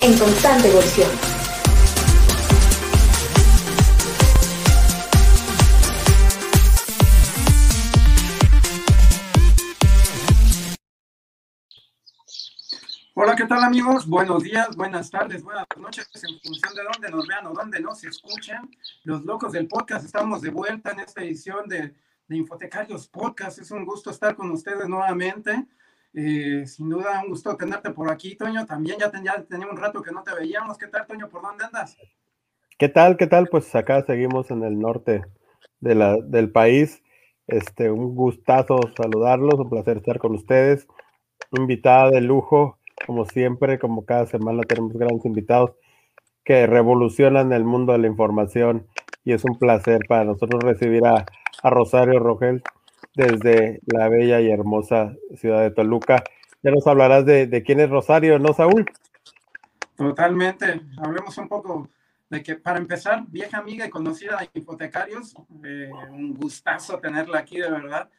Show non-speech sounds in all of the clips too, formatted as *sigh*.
en constante evolución. Hola, ¿qué tal amigos? Buenos días, buenas tardes, buenas noches, en función de dónde nos vean o dónde nos escuchen. Los locos del podcast, estamos de vuelta en esta edición de, de Infotecarios Podcast. Es un gusto estar con ustedes nuevamente. Eh, sin duda, un gusto tenerte por aquí, Toño. También ya, teníamos un rato que no te veíamos. ¿Qué tal, Toño? ¿Por dónde andas? ¿Qué tal? ¿Qué tal? Pues acá seguimos en el norte de la, del país. Este, un gustazo saludarlos, un placer estar con ustedes. Invitada de lujo, como siempre, como cada semana tenemos grandes invitados que revolucionan el mundo de la información y es un placer para nosotros recibir a, Rosario Rogel desde la bella y hermosa ciudad de Toluca. Ya nos hablarás de, quién es Rosario, ¿no, Saúl? Totalmente. Hablemos un poco de que, para empezar, vieja amiga y conocida de Hipotecarios, eh, un gustazo tenerla aquí, de verdad.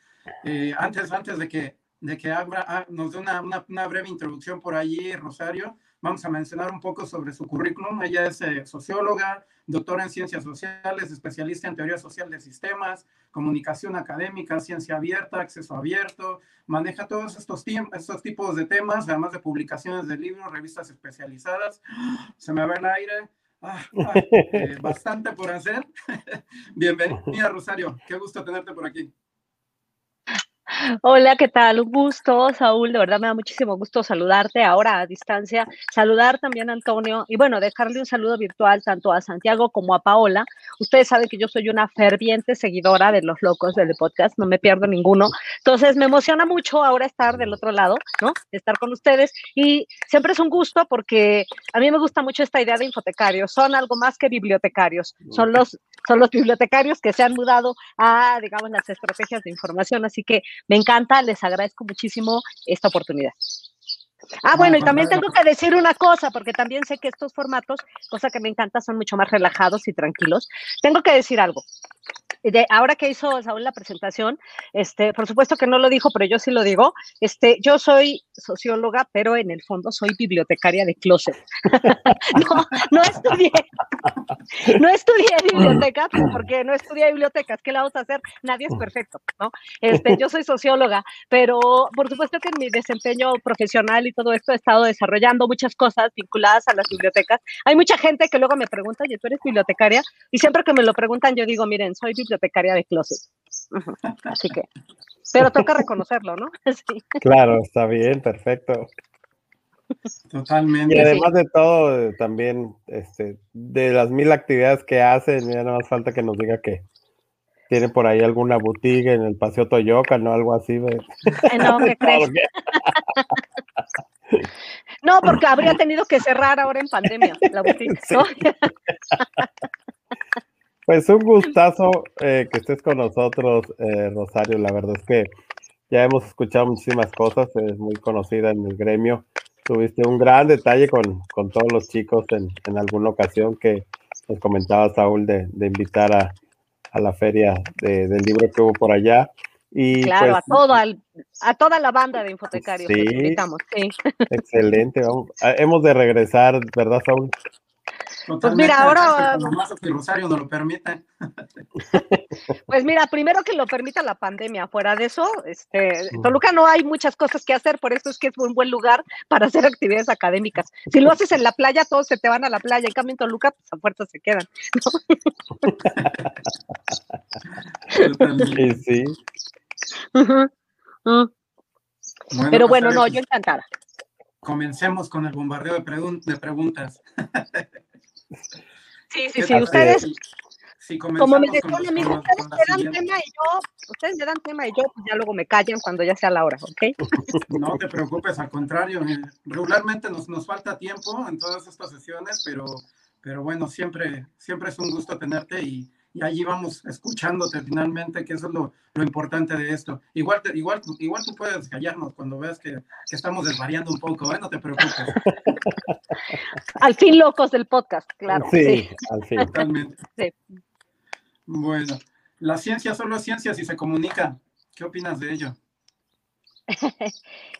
Eh, antes, antes de que de que ah, nos dé una, una, breve introducción por allí, Rosario. Vamos a mencionar un poco sobre su currículum. Ella es eh, socióloga, doctora en ciencias sociales, especialista en teoría social de sistemas, comunicación académica, ciencia abierta, acceso abierto. Maneja todos estos, estos tipos de temas, además de publicaciones de libros, revistas especializadas. *gasps* Se me va el aire. Ah, ah, eh, *laughs* bastante por hacer. *laughs* Bienvenida, Rosario. Qué gusto tenerte por aquí. Hola, ¿qué tal? Un gusto, Saúl. De verdad me da muchísimo gusto saludarte ahora a distancia. Saludar también a Antonio y bueno, dejarle un saludo virtual tanto a Santiago como a Paola. Ustedes saben que yo soy una ferviente seguidora de los locos del podcast, no me pierdo ninguno. Entonces me emociona mucho ahora estar del otro lado, ¿no? Estar con ustedes y siempre es un gusto porque a mí me gusta mucho esta idea de infotecarios. Son algo más que bibliotecarios, son los, son los bibliotecarios que se han mudado a, digamos, las estrategias de información. Así que me encanta, les agradezco muchísimo esta oportunidad. Ah, bueno, y también tengo que decir una cosa, porque también sé que estos formatos, cosa que me encanta, son mucho más relajados y tranquilos. Tengo que decir algo de, ahora que hizo Saúl la presentación, este, por supuesto que no lo dijo, pero yo sí lo digo, este, yo soy socióloga, pero en el fondo soy bibliotecaria de closet. *laughs* no, no estudié, no estudié biblioteca, porque no estudié bibliotecas, ¿qué la vamos a hacer? Nadie es perfecto, ¿no? Este, yo soy socióloga, pero por supuesto que en mi desempeño profesional y todo esto he estado desarrollando muchas cosas vinculadas a las bibliotecas. Hay mucha gente que luego me pregunta, oye, ¿tú eres bibliotecaria? Y siempre que me lo preguntan, yo digo, miren, soy bibliotecaria bibliotecaria de closet. *laughs* Así que, pero toca reconocerlo, ¿no? *laughs* Sí. Claro, está bien, perfecto. Totalmente. Y además de todo, también, este, de las mil actividades que hacen, ya no más falta que nos diga que tiene por ahí alguna boutique en el Paseo Toyoca, ¿no? Algo así. No, ¿qué *laughs* crees? No, porque habría tenido que cerrar ahora en pandemia la boutique, ¿no? Pues un gustazo eh, que estés con nosotros, eh, Rosario. La verdad es que ya hemos escuchado muchísimas cosas, es muy conocida en el gremio. Tuviste un gran detalle con, todos los chicos en, alguna ocasión que nos comentaba Saúl de, invitar a, la feria del libro que hubo por allá. Y claro, pues, a, todo, a toda la banda de infotecarios sí, invitamos. Sí. Excelente, vamos, ah, hemos de regresar, ¿verdad, Saúl? Pues mira, ahora. Rosario no lo permite. *laughs* Pues mira, primero que lo permita la pandemia. Fuera de eso, este, Toluca no hay muchas cosas que hacer, por eso es que es un buen lugar para hacer actividades académicas. Si lo haces en la playa, todos se te van a la playa. En cambio, en Toluca, pues a fuerza se quedan. Sí, sí. Pero bueno, no, yo encantada. Comencemos con el bombardeo de, de preguntas. *laughs* Sí, sí, sí. Ustedes, como me decían a mí, ustedes me dan tema y yo, ustedes me dan tema y yo, pues ya luego me callan cuando ya sea la hora, ¿ok? *laughs* No te preocupes, al contrario, eh, regularmente nos, nos falta tiempo en todas estas sesiones, pero, pero bueno, siempre, siempre es un gusto tenerte y, y allí vamos escuchándote finalmente, que eso es lo, lo importante de esto. Igual, te, igual, igual tú puedes callarnos cuando veas que, que estamos desvariando un poco, ¿eh? no te preocupes. *laughs* al fin locos del podcast, claro. Sí, al fin. Totalmente. Sí. Bueno, la ciencia solo es ciencia si se comunica. ¿Qué opinas de ello? *laughs*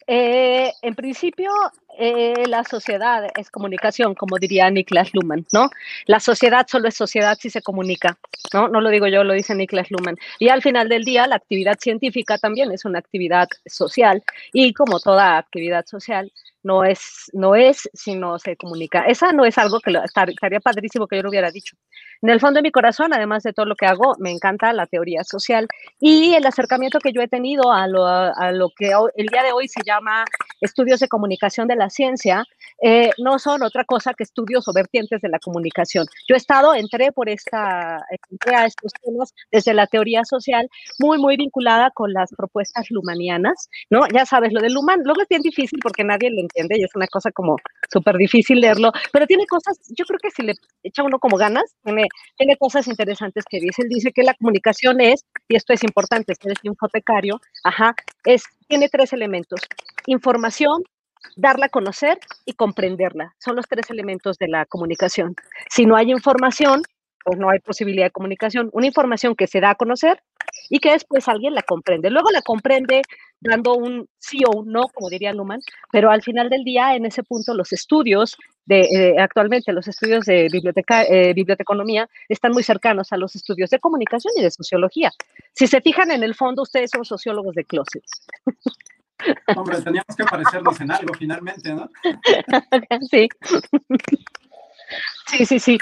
Eh, en principio, eh, la sociedad es comunicación, como diría Niklas Luhmann, ¿no? La sociedad solo es sociedad si se comunica, ¿no? No lo digo yo, lo dice Niklas Luhmann. Y al final del día, la actividad científica también es una actividad social y como toda actividad social, no es, no es si no se comunica. Esa no es algo que lo, estaría padrísimo que yo lo hubiera dicho. En el fondo de mi corazón, además de todo lo que hago, me encanta la teoría social y el acercamiento que yo he tenido a lo, a lo que el día de hoy se llama estudios de comunicación de la ciencia, eh, no son otra cosa que estudios o vertientes de la comunicación. Yo he estado, entré por esta, entré a estos temas desde la teoría social, muy, muy vinculada con las propuestas lumanianas, ¿no? Ya sabes, lo del Luhmann, luego es bien difícil porque nadie lo entiende y es una cosa como súper difícil leerlo, pero tiene cosas, yo creo que si le echa uno como ganas, tiene, tiene cosas interesantes que dice. Él dice que la comunicación es, y esto es importante, este es infotecario, ajá, es, tiene tres elementos, información, darla a conocer y comprenderla. Son los tres elementos de la comunicación. Si no hay información, pues no hay posibilidad de comunicación. Una información que se da a conocer y que después alguien la comprende. Luego la comprende dando un sí o un no, como diría Luhmann, pero al final del día, en ese punto, los estudios de, eh, actualmente, los estudios de biblioteca, eh, biblioteconomía están muy cercanos a los estudios de comunicación y de sociología. Si se fijan en el fondo, ustedes son sociólogos de closet. *laughs* Hombre, teníamos que parecernos en algo finalmente, ¿no? *laughs* Sí. Sí, sí, sí.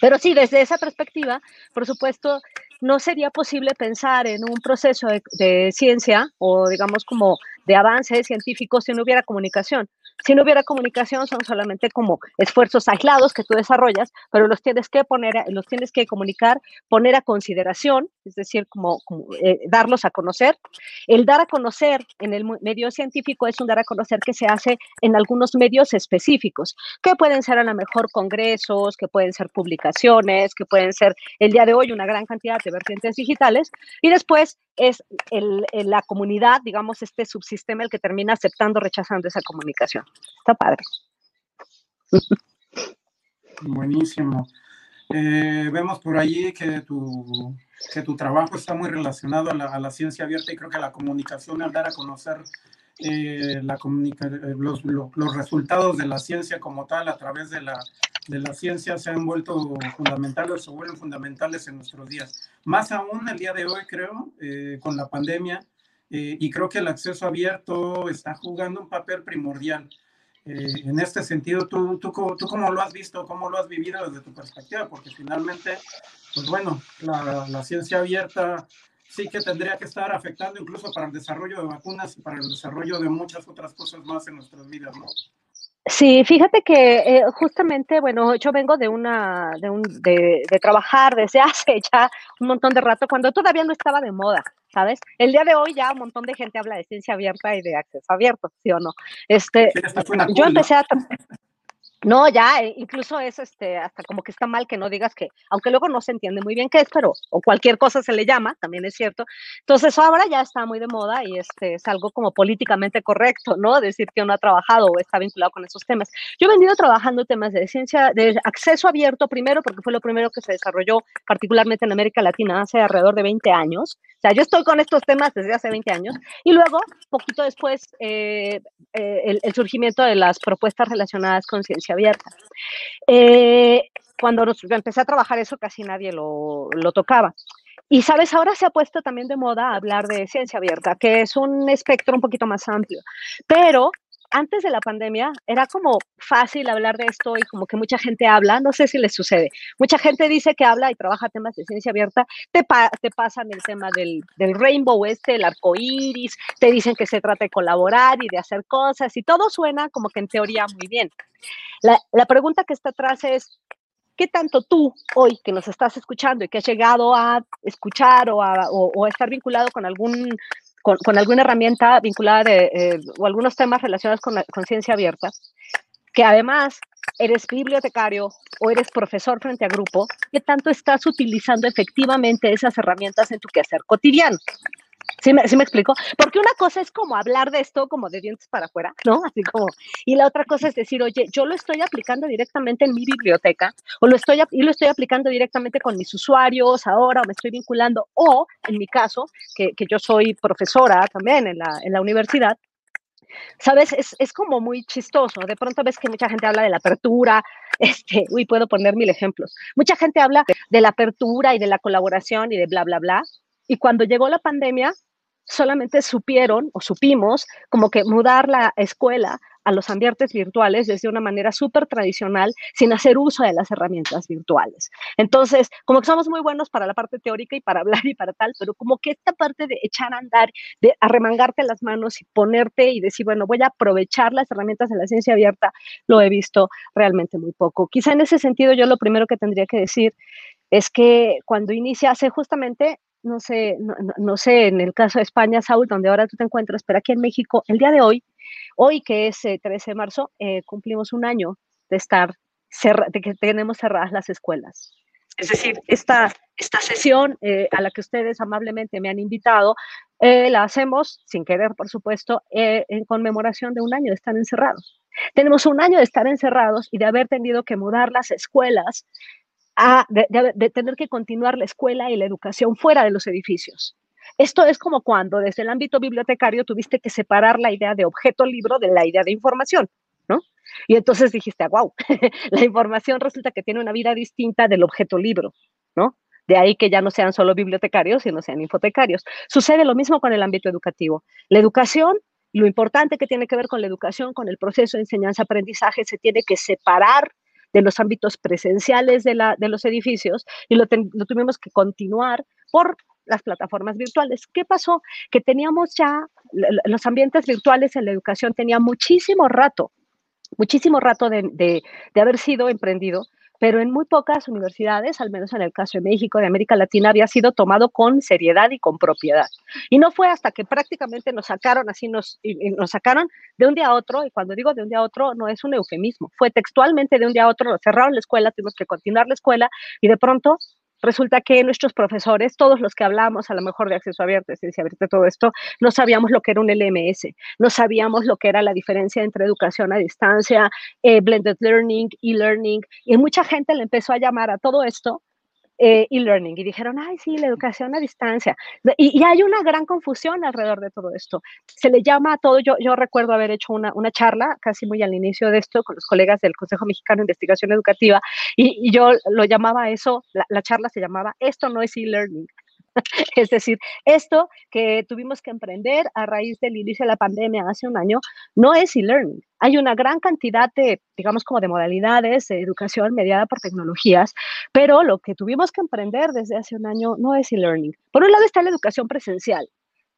Pero sí, desde esa perspectiva, por supuesto, no sería posible pensar en un proceso de, ciencia o digamos como de avance científico si no hubiera comunicación. Si no hubiera comunicación son solamente como esfuerzos aislados que tú desarrollas, pero los tienes que poner, los tienes que comunicar, poner a consideración, es decir, como, eh, darlos a conocer. El dar a conocer en el medio científico es un dar a conocer que se hace en algunos medios específicos, que pueden ser a lo mejor congresos, que pueden ser publicaciones, que pueden ser el día de hoy una gran cantidad de vertientes digitales, y después es la comunidad, digamos, este subsistema el que termina aceptando, rechazando esa comunicación. Está padre. Buenísimo. Eh, vemos por allí que tu, que tu trabajo está muy relacionado a la, a la, ciencia abierta y creo que la comunicación, al dar a conocer eh, la comunica eh, los, los, resultados de la ciencia como tal a través de la, de la ciencia se han vuelto fundamentales o vuelven fundamentales en nuestros días. Más aún el día de hoy, creo, eh, con la pandemia, y creo que el acceso abierto está jugando un papel primordial. en este sentido, ¿tú, tú, ¿tú cómo lo has visto, cómo lo has vivido desde tu perspectiva? Porque finalmente, pues bueno, la, la ciencia abierta sí que tendría que estar afectando incluso para el desarrollo de vacunas y para el desarrollo de muchas otras cosas más en nuestras vidas, ¿no? Sí, fíjate que eh, justamente, bueno, yo vengo de una, de, un, de, de, trabajar desde *laughs* hace ya un montón de rato, cuando todavía no estaba de moda, ¿sabes? El día de hoy ya un montón de gente habla de ciencia abierta y de acceso abierto, ¿sí o no? Este, yo empecé a, no, ya, eh, incluso es este, hasta como que está mal que no digas que, aunque luego no se entiende muy bien qué es, pero, o cualquier cosa se le llama, también es cierto. Entonces ahora ya está muy de moda y este es algo como políticamente correcto, ¿no? Decir que uno ha trabajado o está vinculado con esos temas. Yo he venido trabajando temas de ciencia, de acceso abierto primero, porque fue lo primero que se desarrolló particularmente en América Latina hace alrededor de 20 años. O sea, yo estoy con estos temas desde hace 20 años. Y luego, poquito después, eh, eh, el, el surgimiento de las propuestas relacionadas con ciencia abierta. Eh, cuando empecé a trabajar eso casi nadie lo, lo tocaba. Y sabes, ahora se ha puesto también de moda hablar de ciencia abierta, que es un espectro un poquito más amplio, pero antes de la pandemia era como fácil hablar de esto y como que mucha gente habla, no sé si les sucede, mucha gente dice que habla y trabaja temas de ciencia abierta, te, te pasan el tema del, del, rainbow este, el arco iris, te dicen que se trata de colaborar y de hacer cosas y todo suena como que en teoría muy bien. La, la pregunta que está atrás es, ¿qué tanto tú hoy que nos estás escuchando y que has llegado a escuchar o a, o, o a estar vinculado con algún con, alguna herramienta vinculada de, eh, o algunos temas relacionados con la conciencia abierta, que además eres bibliotecario o eres profesor frente a grupo, ¿qué tanto estás utilizando efectivamente esas herramientas en tu quehacer cotidiano? ¿Sí me, ¿Sí explico? Porque una cosa es como hablar de esto como de dientes para afuera, ¿no? Así como, y la otra cosa es decir, oye, yo lo estoy aplicando directamente en mi biblioteca, o lo estoy, y lo estoy aplicando directamente con mis usuarios ahora, o me estoy vinculando, o en mi caso, que, yo soy profesora también en la, universidad, Sabes, es, es, como muy chistoso. De pronto ves que mucha gente habla de la apertura. *laughs* Este, uy, puedo poner mil ejemplos. Mucha gente habla de, de la apertura y de la colaboración y de bla, bla, bla. Y cuando llegó la pandemia, solamente supieron o supimos como que mudar la escuela a los ambientes virtuales desde una manera súper tradicional, sin hacer uso de las herramientas virtuales. Entonces, como que somos muy buenos para la parte teórica y para *laughs* hablar y para tal, pero como que esta parte de echar a andar, de arremangarte las manos y ponerte y decir, bueno, voy a aprovechar las herramientas de la ciencia abierta, lo he visto realmente muy poco. Quizá en ese sentido yo lo primero que tendría que decir es que cuando inicia hace justamente no sé, no, sé, en el caso de España, Saúl, donde ahora tú te encuentras, pero aquí en México, el día de hoy, hoy que es 13 eh, de marzo, eh, cumplimos un año de estar, de que tenemos cerradas las escuelas. Es decir, esta, esta sesión eh, a la que ustedes amablemente me han invitado, la hacemos, sin querer, por supuesto, en conmemoración de un año de estar encerrados. Tenemos un año de estar encerrados y de haber tenido que mudar las escuelas de, tener que continuar la escuela y la educación fuera de los edificios. Esto es como cuando desde el ámbito bibliotecario tuviste que separar la idea de objeto libro de la idea de información, ¿no? Y entonces dijiste, wow, *laughs* la información resulta que tiene una vida distinta del objeto libro, ¿no? De ahí que ya no sean solo bibliotecarios, sino sean infotecarios. Sucede lo mismo con el ámbito educativo. La educación, lo importante que tiene que ver con la educación, con el proceso de enseñanza-aprendizaje, se tiene que separar de los ámbitos presenciales de, la, de los edificios y lo, tuvimos que continuar por las plataformas virtuales. ¿Qué pasó? Que teníamos ya los ambientes virtuales en la educación, tenía muchísimo rato, muchísimo rato de, de, de haber sido emprendido pero en muy pocas universidades, al menos en el caso de México, de América Latina, había sido tomado con seriedad y con propiedad. Y no fue hasta que prácticamente nos sacaron así, nos, nos sacaron de un día a otro, y cuando digo de un día a otro, no es un eufemismo, fue textualmente de un día a otro, nos cerraron la escuela, tuvimos que continuar la escuela, y de pronto resulta que nuestros profesores, todos los que hablamos a lo mejor de acceso abierto, ciencia abierta, todo esto, no sabíamos lo que era un LMS, no sabíamos lo que era la diferencia entre educación a distancia, eh, blended learning, e-learning, y mucha gente le empezó a llamar a todo esto eh, e-learning y dijeron, ay, sí, la educación a distancia. Y, hay una gran confusión alrededor de todo esto. Se le llama a todo, yo, yo recuerdo haber hecho una, una charla casi muy al inicio de esto con los colegas del Consejo Mexicano de Investigación Educativa y, yo lo llamaba eso, la, la charla se llamaba, esto no es e-learning, *laughs* es decir, esto que tuvimos que emprender a raíz del inicio de la pandemia hace un año no es e-learning. Hay una gran cantidad de, digamos, como de modalidades de educación mediada por tecnologías, pero lo que tuvimos que emprender desde hace un año no es e-learning. Por un lado está la educación presencial,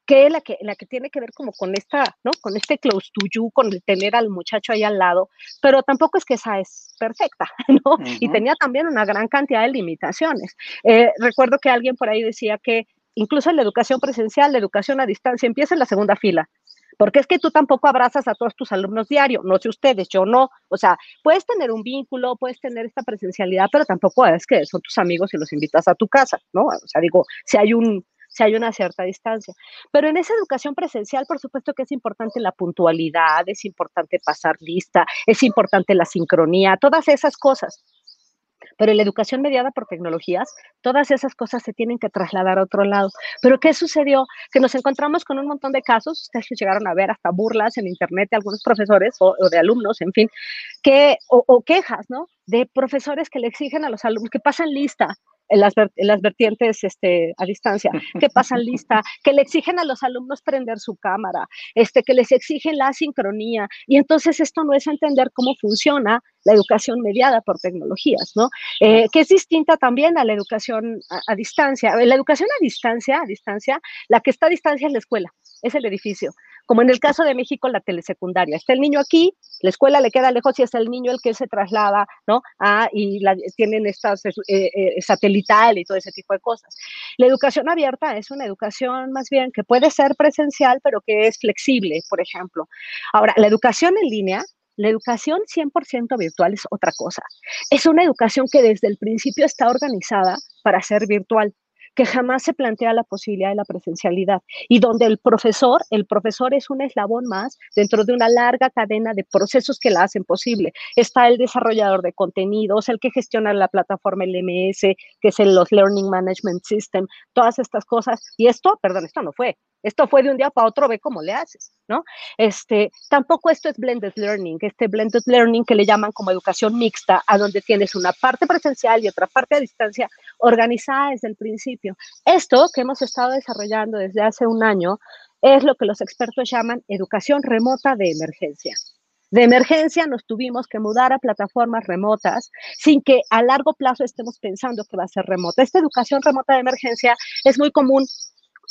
que es la que, la que tiene que ver como con esta, ¿no? Con este close to you, con el tener al muchacho ahí al lado, pero tampoco es que esa es perfecta, *laughs* ¿no? Y tenía también una gran cantidad de limitaciones. Eh, recuerdo que alguien por ahí decía que incluso en la educación presencial, la educación a distancia empieza en la segunda fila, porque es que tú tampoco abrazas a todos tus alumnos diario, no sé ustedes, yo no, o sea, puedes tener un vínculo, puedes tener esta presencialidad, pero tampoco es que son tus amigos y los invitas a tu casa, ¿no? O sea, digo, si hay un, si hay una cierta distancia. Pero en esa educación presencial, por supuesto que es importante la puntualidad, es importante pasar lista, es importante la sincronía, todas esas cosas. Pero en la educación mediada por tecnologías, todas esas cosas se tienen que trasladar a otro lado. Pero ¿qué sucedió? Que nos encontramos con un montón de casos, ustedes llegaron a ver hasta burlas en internet de algunos profesores o, de alumnos, en fin, que, o, quejas, ¿no? De profesores que le exigen a los alumnos que pasan lista las, las vertientes este, a distancia, *laughs* que pasan lista, que le exigen a los alumnos prender su cámara, este, que les exigen la sincronía. Y entonces esto no es entender cómo funciona la educación mediada por tecnologías, ¿no? Eh, que es distinta también a la educación a, distancia. La educación a distancia, a distancia, la que está a distancia es la escuela, es el edificio. Como en el caso de México, la telesecundaria. Está el niño aquí, la escuela le queda lejos y es el niño el que se traslada, ¿no? Ah, y tienen estas eh, eh, satelital y todo ese tipo de cosas. La educación abierta es una educación más bien que puede ser presencial, pero que es flexible, por ejemplo. Ahora, la educación en línea la educación 100% virtual es otra cosa. Es una educación que desde el principio está organizada para ser virtual que jamás se plantea la posibilidad de la presencialidad y donde el profesor, el profesor es un eslabón más dentro de una larga cadena de procesos que la hacen posible. Está el desarrollador de contenidos, el que gestiona la plataforma LMS, que es el los Learning Management System, todas estas cosas. Y esto, perdón, esto no fue Esto fue de un día para otro, ve cómo le haces, ¿no? Este, tampoco esto es blended learning, este blended learning que le llaman como educación mixta, a donde tienes una parte presencial y otra parte a distancia organizada desde el principio. Esto que hemos estado desarrollando desde hace un año es lo que los expertos llaman educación remota de emergencia. De emergencia nos tuvimos que mudar a plataformas remotas sin que a largo plazo estemos pensando que va a ser remota. Esta educación remota de emergencia es muy común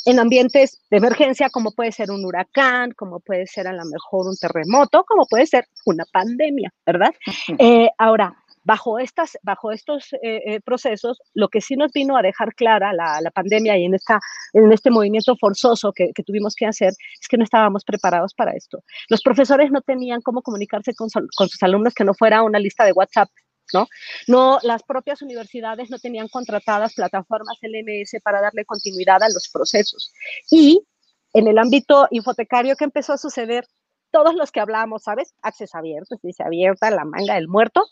en ambientes de emergencia, como puede ser un huracán, como puede ser a lo mejor un terremoto, como puede ser una pandemia, ¿verdad? Eh, ahora, bajo, estas, bajo estos eh, eh, procesos, lo que sí nos vino a dejar clara la, pandemia y en, esta, en este movimiento forzoso que, tuvimos que hacer es que no estábamos preparados para esto. Los profesores no tenían cómo comunicarse con, con sus alumnos que no fuera una lista de WhatsApp ¿no? Las propias universidades no tenían contratadas plataformas LMS para darle continuidad a los procesos. Y en el ámbito infotecario, ¿qué empezó a suceder? Todos los que hablamos, ¿sabes? Acceso abierto, dice abierta, la manga del muerto,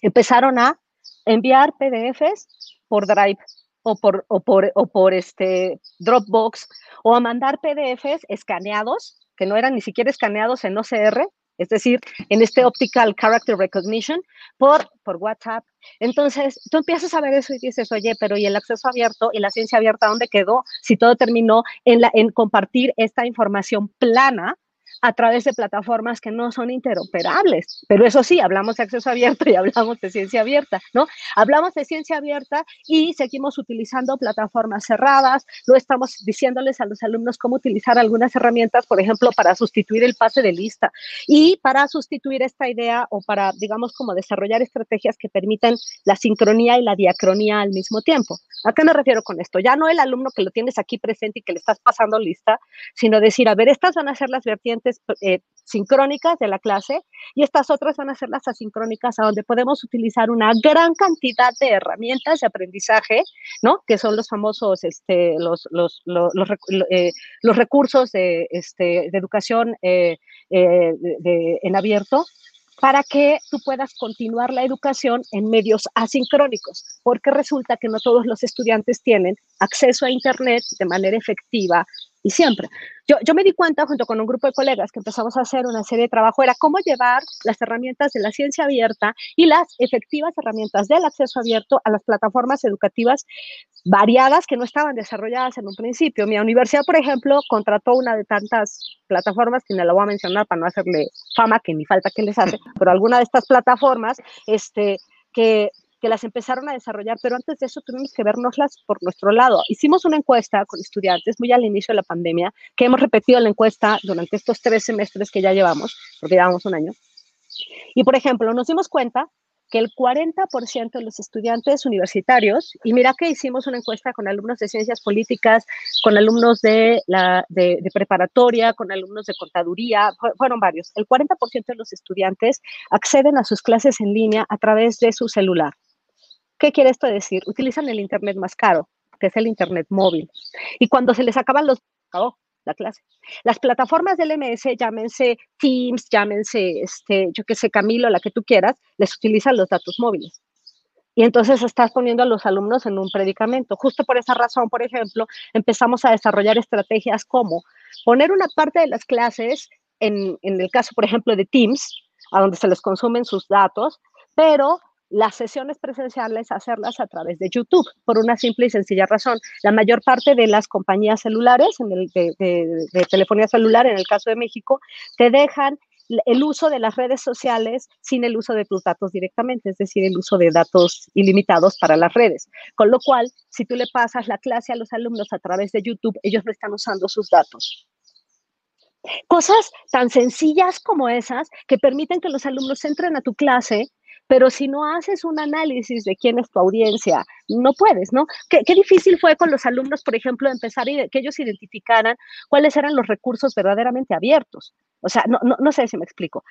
empezaron a enviar PDFs por Drive o por, o por, o por este Dropbox o a mandar PDFs escaneados, que no eran ni siquiera escaneados en OCR, es decir, en este Optical Character Recognition por, por WhatsApp. Entonces, tú empiezas a ver eso y dices, oye, pero ¿y el acceso abierto y la ciencia abierta dónde quedó? Si todo terminó en, la, en compartir esta información plana a través de plataformas que no son interoperables. Pero eso sí, hablamos de acceso abierto y hablamos de ciencia abierta, ¿no? Hablamos de ciencia abierta y seguimos utilizando plataformas cerradas, no estamos diciéndoles a los alumnos cómo utilizar algunas herramientas, por ejemplo, para sustituir el pase de lista y para sustituir esta idea o para, digamos, como desarrollar estrategias que permitan la sincronía y la diacronía al mismo tiempo. ¿A qué me refiero con esto? Ya no el alumno que lo tienes aquí presente y que le estás pasando lista, sino decir, a ver, estas van a ser las vertientes eh, sincrónicas de la clase y estas otras van a ser las asincrónicas, a donde podemos utilizar una gran cantidad de herramientas de aprendizaje, ¿no? Que son los famosos, este, los, los, los, los, eh, recursos de, este, de educación eh, en abierto para que tú puedas continuar la educación en medios asincrónicos, porque resulta que no todos los estudiantes tienen acceso a Internet de manera efectiva y siempre. Yo, yo, me di cuenta junto con un grupo de colegas que empezamos a hacer una serie de trabajo, era cómo llevar las herramientas de la ciencia abierta y las efectivas herramientas del acceso abierto a las plataformas educativas variadas que no estaban desarrolladas en un principio. Mi universidad, por ejemplo, contrató una de tantas plataformas, que no la voy a mencionar para no hacerle fama, que ni falta que les hace, pero alguna de estas plataformas, este, que que las empezaron a desarrollar, pero antes de eso tuvimos que vernoslas por nuestro lado. Hicimos una encuesta con estudiantes muy al inicio de la pandemia, que hemos repetido la encuesta durante estos tres semestres que ya llevamos, porque llevamos un año. Y, por ejemplo, nos dimos cuenta que el 40% de los estudiantes universitarios, y mira que hicimos una encuesta con alumnos de ciencias políticas, con alumnos de, la, de, de preparatoria, con alumnos de contaduría, fueron varios, el 40% de los estudiantes acceden a sus clases en línea a través de su celular. ¿Qué quiere esto decir? Utilizan el Internet más caro, que es el Internet móvil. Y cuando se les acaban los... Acabó la clase. Las plataformas del MS, llámense Teams, llámense, este, yo qué sé, Camilo, la que tú quieras, les utilizan los datos móviles. Y entonces estás poniendo a los alumnos en un predicamento. Justo por esa razón, por ejemplo, empezamos a desarrollar estrategias como poner una parte de las clases, en, en el caso, por ejemplo, de Teams, a donde se les consumen sus datos, pero las sesiones presenciales hacerlas a través de YouTube, por una simple y sencilla razón. La mayor parte de las compañías celulares, en el, de, telefonía celular, en el caso de México, te dejan el uso de las redes sociales sin el uso de tus datos directamente, es decir, el uso de datos ilimitados para las redes. Con lo cual, si tú le pasas la clase a los alumnos a través de YouTube, ellos no están usando sus datos. Cosas tan sencillas como esas que permiten que los alumnos entren a tu clase pero si no haces un análisis de quién es tu audiencia, no puedes, ¿no? Qué, difícil fue con los alumnos, por ejemplo, empezar y que ellos identificaran cuáles eran los recursos verdaderamente abiertos. O sea, no, no, no sé si me explico.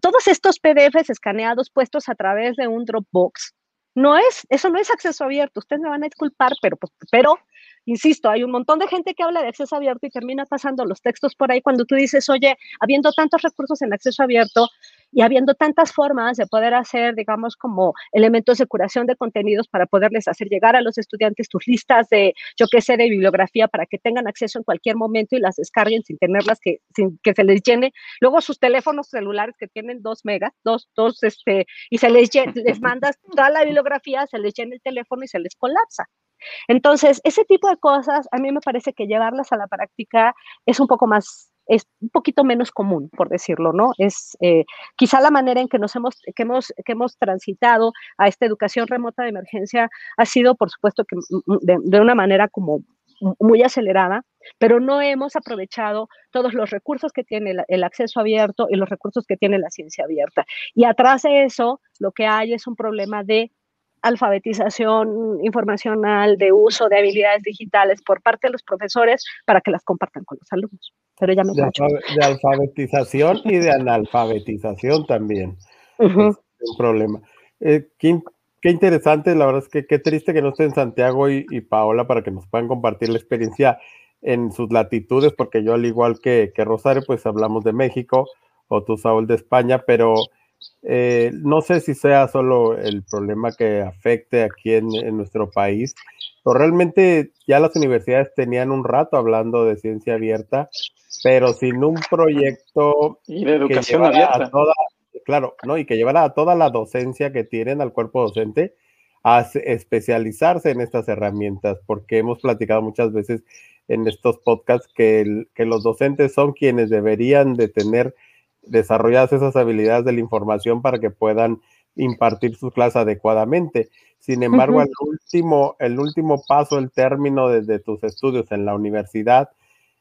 Todos estos PDFs escaneados puestos a través de un Dropbox, no es, eso no es acceso abierto. Ustedes me van a disculpar, pero, pues, pero insisto, hay un montón de gente que habla de acceso abierto y termina pasando los textos por ahí cuando tú dices, oye, habiendo tantos recursos en acceso abierto y habiendo tantas formas de poder hacer, digamos, como elementos de curación de contenidos para poderles hacer llegar a los estudiantes tus listas de, yo qué sé, de bibliografía para que tengan acceso en cualquier momento y las descarguen sin tenerlas que, sin que se les llene. Luego sus teléfonos celulares que tienen dos megas, dos, dos, este, y se les, les mandas toda la bibliografía, se les llena el teléfono y se les colapsa. Entonces, ese tipo de cosas, a mí me parece que llevarlas a la práctica es un poco más, es un poquito menos común, por decirlo, ¿no? Es eh, quizá la manera en que nos hemos, que hemos, que hemos transitado a esta educación remota de emergencia ha sido, por supuesto, que mm, mm, de, una manera como muy acelerada, pero no hemos aprovechado todos los recursos que tiene el, el, acceso abierto y los recursos que tiene la ciencia abierta. Y atrás de eso, lo que hay es un problema de alfabetización informacional, de uso de habilidades digitales por parte de los profesores para que las compartan con los alumnos. Pero ya me de, de alfabetización y de analfabetización también. Es un problema. Eh, qué, interesante, la verdad es que qué triste que no estén Santiago y, y, Paola para que nos puedan compartir la experiencia en sus latitudes, porque yo al igual que, que Rosario, pues hablamos de México, o tú, Saúl, de España, pero eh, no sé si sea solo el problema que afecte aquí en, nuestro país, pero realmente ya las universidades tenían un rato hablando de ciencia abierta, pero sin un proyecto y de educación abierta. claro, ¿no? Y que llevara a toda la docencia que tienen, al cuerpo docente, a especializarse en estas herramientas, porque hemos platicado muchas veces en estos podcasts que, que los docentes son quienes deberían de tener desarrolladas esas habilidades de la información para que puedan impartir su clase adecuadamente. Sin embargo, el, último, el último paso, el término desde tus estudios en la universidad,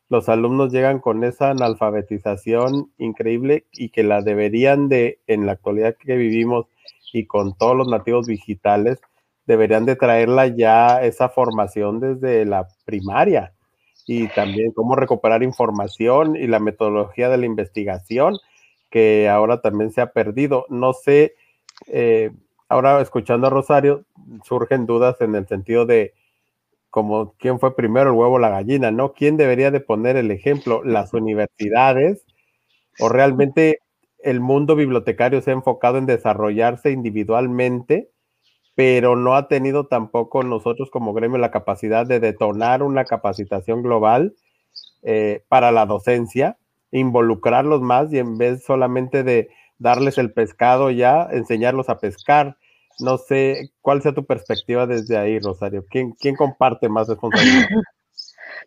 los alumnos llegan con esa analfabetización increíble y que la deberían de, en la actualidad que vivimos y con todos los nativos digitales, deberían de traerla ya esa formación desde la primaria y también cómo recuperar información y la metodología de la investigación que ahora también se ha perdido. No sé, eh, ahora escuchando a Rosario, surgen dudas en el sentido de como quién fue primero el huevo o la gallina, ¿no? ¿Quién debería de poner el ejemplo? ¿Las universidades? ¿O realmente el mundo bibliotecario se ha enfocado en desarrollarse individualmente, pero no ha tenido tampoco nosotros como gremio la capacidad de detonar una capacitación global eh, para la docencia? involucrarlos más y en vez solamente de darles el pescado ya, enseñarlos a pescar. No sé cuál sea tu perspectiva desde ahí, Rosario. ¿Quién, quién comparte más *laughs* responsabilidad?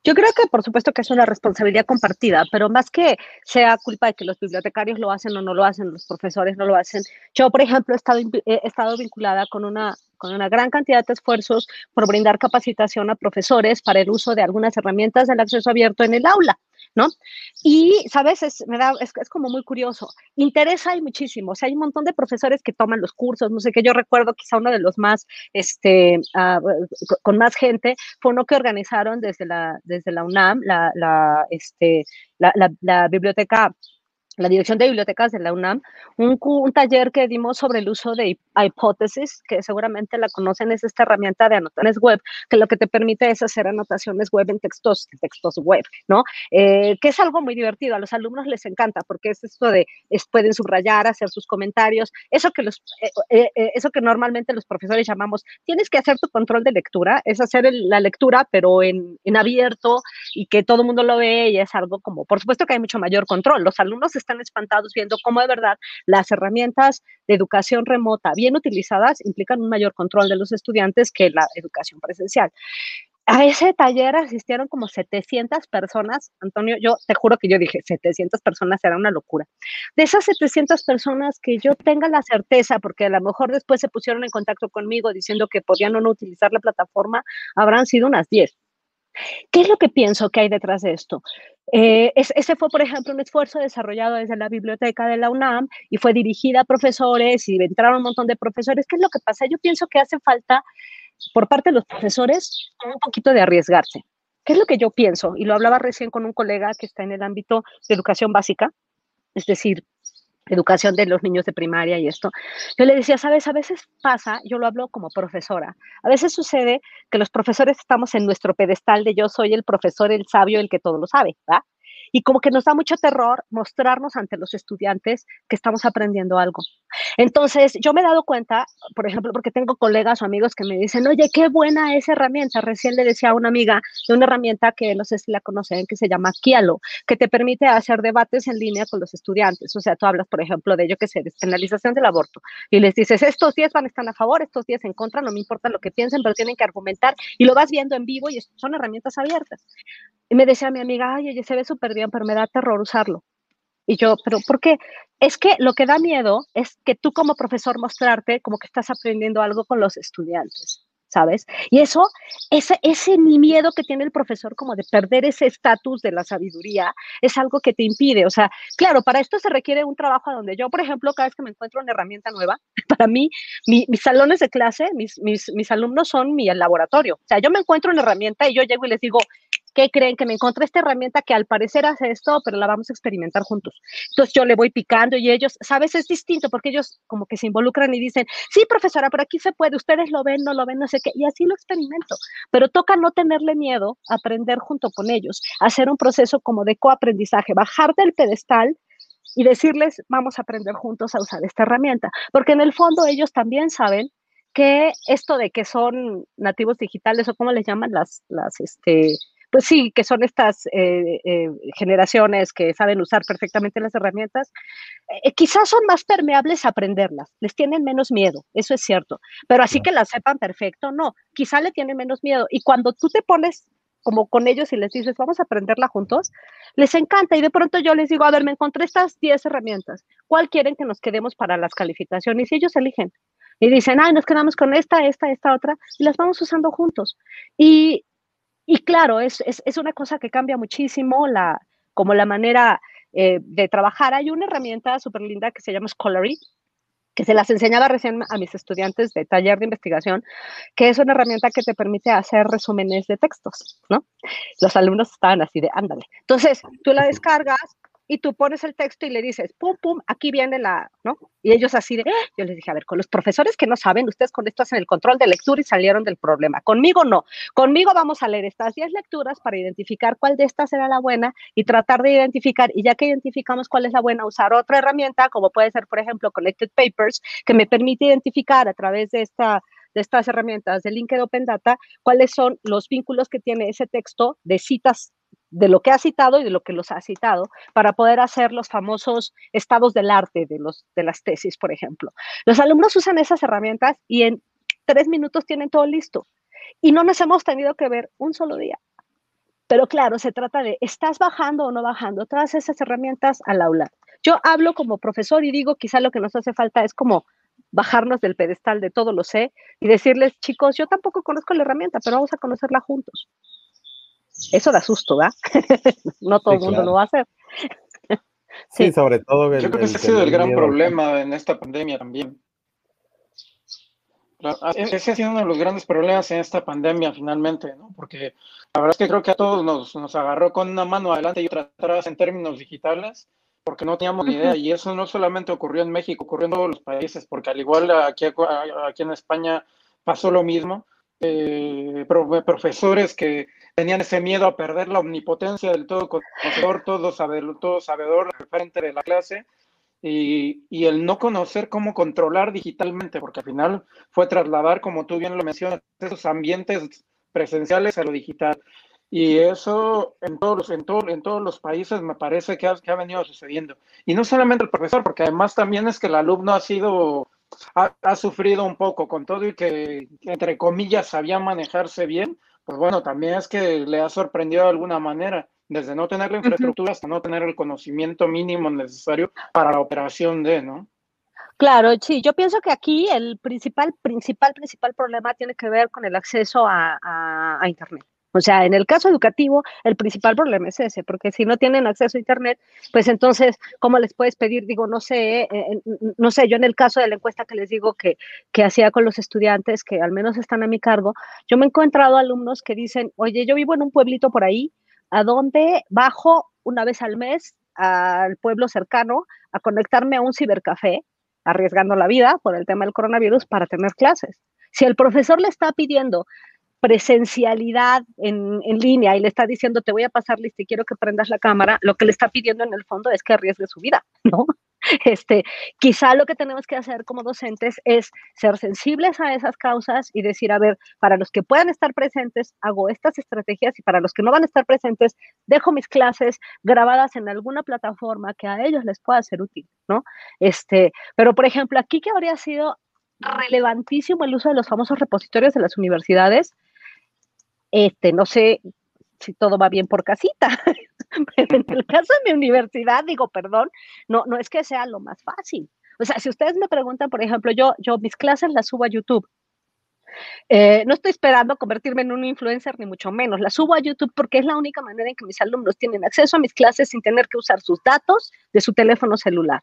Yo creo que por supuesto que es una responsabilidad compartida, pero más que sea culpa de que los bibliotecarios lo hacen o no lo hacen, los profesores no lo hacen. Yo, por ejemplo, he estado, vinculada con una con una gran cantidad de esfuerzos por brindar capacitación a profesores para el uso de algunas herramientas del acceso abierto en el aula. ¿No? Y, ¿sabes? Es, me da, es, es, como muy curioso. Interesa hay muchísimo. O sea, hay un montón de profesores que toman los cursos. No sé qué, yo recuerdo quizá uno de los más, este, uh, con más gente, fue uno que organizaron desde la, desde la UNAM, la, este, la, la, la biblioteca la Dirección de Bibliotecas de la UNAM, un, un, taller que dimos sobre el uso de hipótesis, que seguramente la conocen, es esta herramienta de anotaciones web, que lo que te permite es hacer anotaciones web en textos, textos web, ¿no? Eh, que es algo muy divertido, a los alumnos les encanta, porque es esto de, es, pueden subrayar, hacer sus comentarios, eso que, los, eh, eh, eso que normalmente los profesores llamamos, tienes que hacer tu control de lectura, es hacer el, la lectura, pero en, en abierto y que todo el mundo lo ve y es algo como, por supuesto que hay mucho mayor control, los alumnos están están espantados viendo cómo de verdad las herramientas de educación remota bien utilizadas implican un mayor control de los estudiantes que la educación presencial. A ese taller asistieron como 700 personas. Antonio, yo te juro que yo dije 700 personas era una locura. De esas 700 personas que yo tenga la certeza, porque a lo mejor después se pusieron en contacto conmigo diciendo que podían o no utilizar la plataforma, habrán sido unas 10. ¿Qué es lo que pienso que hay detrás de esto? Eh, ese fue, por ejemplo, un esfuerzo desarrollado desde la biblioteca de la UNAM y fue dirigida a profesores y entraron un montón de profesores. ¿Qué es lo que pasa? Yo pienso que hace falta, por parte de los profesores, un poquito de arriesgarse. ¿Qué es lo que yo pienso? Y lo hablaba recién con un colega que está en el ámbito de educación básica. Es decir, educación de los niños de primaria y esto, yo le decía, sabes, a veces pasa, yo lo hablo como profesora, a veces sucede que los profesores estamos en nuestro pedestal de yo soy el profesor, el sabio, el que todo lo sabe, ¿verdad? y como que nos da mucho terror mostrarnos ante los estudiantes que estamos aprendiendo algo. Entonces, yo me he dado cuenta, por ejemplo, porque tengo colegas o amigos que me dicen, oye, qué buena esa herramienta. Recién le decía a una amiga de una herramienta que no sé si la conocen, que se llama Kialo, que te permite hacer debates en línea con los estudiantes. O sea, tú hablas, por ejemplo, de ello que sé, despenalización del aborto, y les dices, estos 10 van a estar a favor, estos 10 en contra, no me importa lo que piensen, pero tienen que argumentar, y lo vas viendo en vivo y son herramientas abiertas. Y me decía mi amiga, ay, oye, se ve súper bien, pero me da terror usarlo. Y yo, pero ¿por qué? Es que lo que da miedo es que tú como profesor mostrarte como que estás aprendiendo algo con los estudiantes, ¿sabes? Y eso, ese, ese miedo que tiene el profesor como de perder ese estatus de la sabiduría, es algo que te impide. O sea, claro, para esto se requiere un trabajo donde yo, por ejemplo, cada vez que me encuentro una herramienta nueva, *laughs* para mí, mis salones de clase, mis, mis, mis alumnos son mi laboratorio. O sea, yo me encuentro una herramienta y yo llego y les digo, ¿qué creen? Que me encontré esta herramienta que al parecer hace esto, pero la vamos a experimentar juntos. Entonces yo le voy picando y ellos, ¿sabes? Es distinto porque ellos como que se involucran y dicen, sí, profesora, pero aquí se puede, ustedes lo ven, no lo ven, no sé qué, y así lo experimento. Pero toca no tenerle miedo, aprender junto con ellos, hacer un proceso como de coaprendizaje, bajar del pedestal y decirles, vamos a aprender juntos a usar esta herramienta, porque en el fondo ellos también saben que esto de que son nativos digitales o como les llaman las, las, este, pues sí, que son estas eh, eh, generaciones que saben usar perfectamente las herramientas, eh, quizás son más permeables a aprenderlas, les tienen menos miedo, eso es cierto, pero así que las sepan perfecto, no, quizá le tienen menos miedo. Y cuando tú te pones como con ellos y les dices, vamos a aprenderla juntos, les encanta y de pronto yo les digo, a ver, me encontré estas 10 herramientas, ¿cuál quieren que nos quedemos para las calificaciones? Y ellos eligen. Y dicen, ay, nos quedamos con esta, esta, esta otra, y las vamos usando juntos. Y y claro, es, es, una cosa que cambia muchísimo la, como la manera eh, de trabajar. Hay una herramienta súper linda que se llama Scholarly, que se las enseñaba recién a mis estudiantes de taller de investigación, que es una herramienta que te permite hacer resúmenes de textos, ¿no? Los alumnos estaban así de, ándale. Entonces, tú la descargas, y tú pones el texto y le dices, pum, pum, aquí viene la, ¿no? Y ellos así de, ¡Ah! yo les dije, a ver, con los profesores que no saben, ustedes con esto hacen el control de lectura y salieron del problema. Conmigo no. Conmigo vamos a leer estas 10 lecturas para identificar cuál de estas era la buena y tratar de identificar, y ya que identificamos cuál es la buena, usar otra herramienta, como puede ser, por ejemplo, Collected Papers, que me permite identificar a través de esta de estas herramientas de LinkedIn Open Data, cuáles son los vínculos que tiene ese texto de citas de lo que ha citado y de lo que los ha citado para poder hacer los famosos estados del arte de, los, de las tesis, por ejemplo. Los alumnos usan esas herramientas y en tres minutos tienen todo listo. Y no nos hemos tenido que ver un solo día. Pero claro, se trata de, ¿estás bajando o no bajando todas esas herramientas al aula? Yo hablo como profesor y digo, quizá lo que nos hace falta es como bajarnos del pedestal de todo lo sé y decirles, chicos, yo tampoco conozco la herramienta, pero vamos a conocerla juntos. Eso da susto, ¿verdad? *laughs* no todo el mundo lo va a hacer. *laughs* sí. sobre todo. Yo creo que ese ha sido el gran problema en esta pandemia también. Ese ha sido uno de los grandes problemas en esta pandemia finalmente, ¿no? Porque la verdad es que creo que a todos nos, nos agarró con una mano adelante y otra atrás en términos digitales, porque no teníamos ni idea. Y eso no solamente ocurrió en México, ocurrió en todos los países, porque al igual aquí, aquí en España pasó lo mismo. Eh, profesores que tenían ese miedo a perder la omnipotencia del todo conocedor, todo sabedor, todo sabedor frente de la clase y, y, el no conocer cómo controlar digitalmente, porque al final fue trasladar, como tú bien lo mencionas, esos ambientes presenciales a lo digital. Y eso en todos en en todos los países me parece que ha, que ha venido sucediendo. Y no solamente el profesor, porque además también es que el alumno ha sido ha, sufrido un poco con todo y que, entre comillas, sabía manejarse bien, pues bueno, también es que le ha sorprendido de alguna manera, desde no tener la infraestructura hasta no tener el conocimiento mínimo necesario para la operación de, ¿no? Claro, sí, yo pienso que aquí el principal, principal, principal problema tiene que ver con el acceso a, a Internet. O sea, en el caso educativo, el principal problema es ese, porque si no tienen acceso a Internet, pues entonces, ¿cómo les puedes pedir? Digo, no sé, eh, no sé, yo en el caso de la encuesta que les digo que, que hacía con los estudiantes, que al menos están a mi cargo, yo me he encontrado alumnos que dicen, oye, yo vivo en un pueblito por ahí, a donde bajo una vez al mes al pueblo cercano a conectarme a un cibercafé, arriesgando la vida por el tema del coronavirus para tener clases. Si el profesor le está pidiendo presencialidad en, en, línea y le está diciendo te voy a pasar lista y quiero que prendas la cámara, lo que le está pidiendo en el fondo es que arriesgue su vida, ¿no? *laughs* Este, quizá lo que tenemos que hacer como docentes es ser sensibles a esas causas y decir, a ver, para los que puedan estar presentes, hago estas estrategias y para los que no van a estar presentes, dejo mis clases grabadas en alguna plataforma que a ellos les pueda ser útil, ¿no? Este, pero por ejemplo, aquí que habría sido relevantísimo el uso de los famosos repositorios de las universidades, este, no sé si todo va bien por casita, *laughs* pero en el caso de mi universidad, digo, perdón, no, no es que sea lo más fácil. O sea, si ustedes me preguntan, por ejemplo, yo, yo mis clases las subo a YouTube. Eh, no estoy esperando convertirme en un influencer, ni mucho menos. Las subo a YouTube porque es la única manera en que mis alumnos tienen acceso a mis clases sin tener que usar sus datos de su teléfono celular.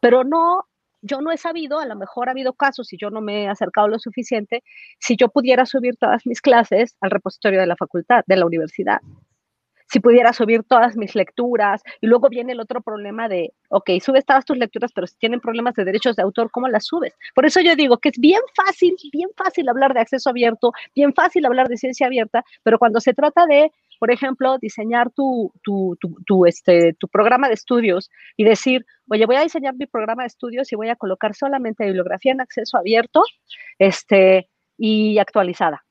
Pero no yo no he sabido, a lo mejor ha habido casos y yo no me he acercado lo suficiente, si yo pudiera subir todas mis clases al repositorio de la facultad, de la universidad. Si pudiera subir todas mis lecturas. Y luego viene el otro problema de, ok, subes todas tus lecturas, pero si tienen problemas de derechos de autor, ¿cómo las subes? Por eso yo digo que es bien fácil, bien fácil hablar de acceso abierto, bien fácil hablar de ciencia abierta, pero cuando se trata de por ejemplo, diseñar tu, tu, tu, este, tu programa de estudios y decir, oye, voy a diseñar mi programa de estudios y voy a colocar solamente bibliografía en acceso abierto este, y actualizada.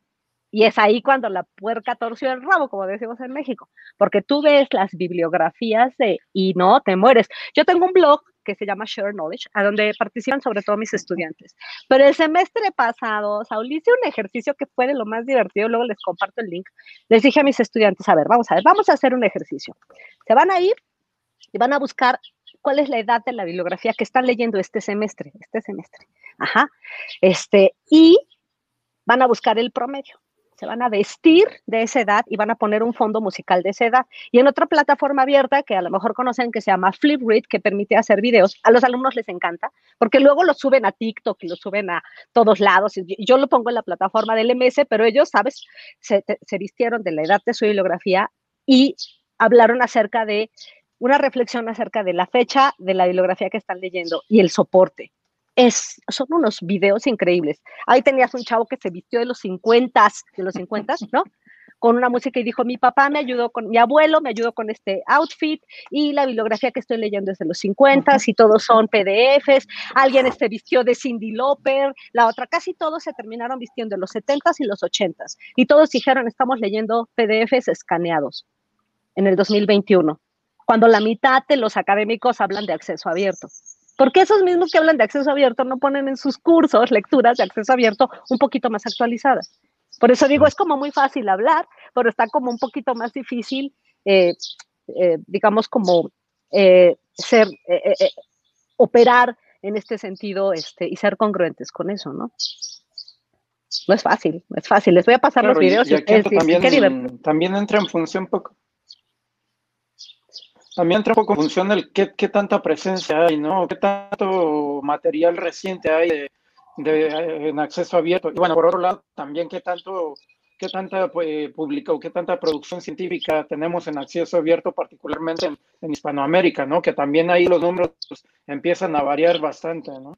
Y es ahí cuando la puerca torció el rabo, como decimos en México, porque tú ves las bibliografías de, y no te mueres. Yo tengo un blog que se llama Share Knowledge, a donde participan sobre todo mis estudiantes. Pero el semestre pasado, Saúl, hice un ejercicio que fue de lo más divertido, luego les comparto el link. Les dije a mis estudiantes, a ver, vamos a ver, vamos a hacer un ejercicio. Se van a ir y van a buscar cuál es la edad de la bibliografía que están leyendo este semestre, este semestre. Ajá. Este, y van a buscar el promedio se van a vestir de esa edad y van a poner un fondo musical de esa edad. Y en otra plataforma abierta que a lo mejor conocen que se llama Flipgrid, que permite hacer videos, a los alumnos les encanta, porque luego lo suben a TikTok y lo suben a todos lados. Yo lo pongo en la plataforma del MS, pero ellos, ¿sabes? Se, se vistieron de la edad de su bibliografía y hablaron acerca de una reflexión acerca de la fecha de la bibliografía que están leyendo y el soporte es, son unos videos increíbles. Ahí tenías un chavo que se vistió de los 50, de los 50, ¿no? Con una música y dijo, mi papá me ayudó con, mi abuelo me ayudó con este outfit y la bibliografía que estoy leyendo es de los 50 y todos son PDFs. Alguien se vistió de Cindy Lauper, la otra, casi todos se terminaron vistiendo en los 70 y los 80 y todos dijeron, estamos leyendo PDFs escaneados en el 2021, cuando la mitad de los académicos hablan de acceso abierto. Porque esos mismos que hablan de acceso abierto no ponen en sus cursos lecturas de acceso abierto un poquito más actualizadas. Por eso digo, es como muy fácil hablar, pero está como un poquito más difícil, eh, eh, digamos, como eh, ser, operar en este sentido este, y ser congruentes con eso, ¿no? No es fácil, no es fácil. Les voy a pasar los videos. Y, también, también entra en función poco también poco en función del qué, qué, tanta presencia hay, ¿no? ¿Qué tanto material reciente hay de, de, en acceso abierto? Y bueno, por otro lado, también qué tanto, qué tanta pues, publica o qué tanta producción científica tenemos en acceso abierto, particularmente en, en Hispanoamérica, ¿no? Que también ahí los números pues, empiezan a variar bastante, ¿no?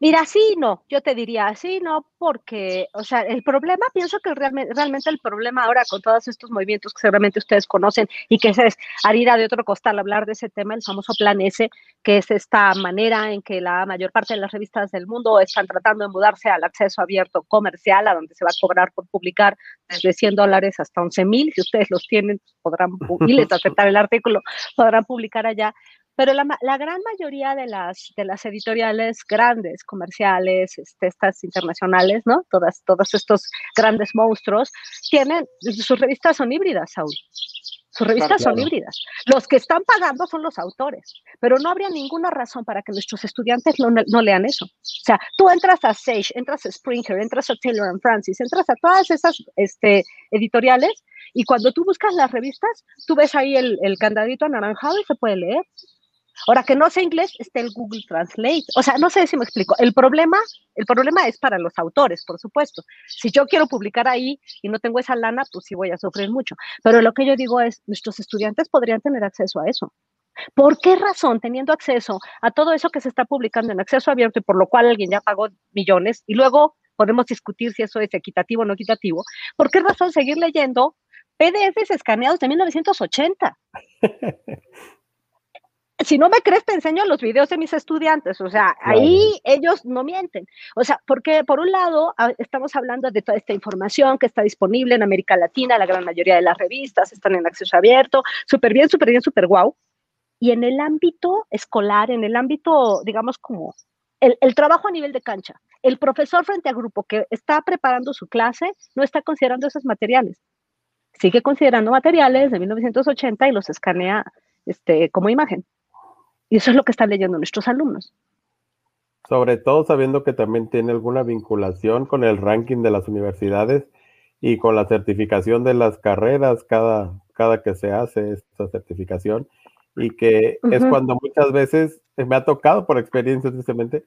Mira, sí, no, yo te diría sí, no, porque, o sea, el problema, pienso que realmente, realmente el problema ahora con todos estos movimientos que seguramente ustedes conocen y que es harina de otro costal hablar de ese tema, el famoso plan S, que es esta manera en que la mayor parte de las revistas del mundo están tratando de mudarse al acceso abierto comercial, a donde se va a cobrar por publicar desde 100 dólares hasta 11 mil, si ustedes los tienen, podrán, y les *laughs* aceptar el artículo, podrán publicar allá pero la, la, gran mayoría de las, de las editoriales grandes, comerciales, este, estas internacionales, ¿no? Todas, todos estos grandes monstruos, tienen, sus revistas son híbridas, Saúl. Sus revistas son híbridas. Los que están pagando son los autores, pero no habría ninguna razón para que nuestros estudiantes no, no lean eso. O sea, tú entras a Sage, entras a Springer, entras a Taylor and Francis, entras a todas esas este, editoriales y cuando tú buscas las revistas, tú ves ahí el, el candadito anaranjado y se puede leer. Ahora que no sé inglés, está el Google Translate. O sea, no sé si me explico. El problema, el problema es para los autores, por supuesto. Si yo quiero publicar ahí y no tengo esa lana, pues sí voy a sufrir mucho. Pero lo que yo digo es, nuestros estudiantes podrían tener acceso a eso. ¿Por qué razón, teniendo acceso a todo eso que se está publicando en acceso abierto y por lo cual alguien ya pagó millones y luego podemos discutir si eso es equitativo o no equitativo, ¿por qué razón seguir leyendo PDFs escaneados de 1980? *laughs* si no me crees, te enseño los videos de mis estudiantes. O sea, ahí ellos no mienten. O sea, porque por un lado estamos hablando de toda esta información que está disponible en América Latina, la gran mayoría de las revistas están en acceso abierto, súper bien, súper bien, súper guau. Y en el ámbito escolar, en el ámbito, digamos, como el, el trabajo a nivel de cancha, el profesor frente al grupo que está preparando su clase no está considerando esos materiales. Sigue considerando materiales de 1980 y los escanea este, como imagen. Y eso es lo que están leyendo nuestros alumnos. Sobre todo sabiendo que también tiene alguna vinculación con el ranking de las universidades y con la certificación de las carreras cada, cada que se hace esta certificación y que es cuando muchas veces me ha tocado por experiencia tristemente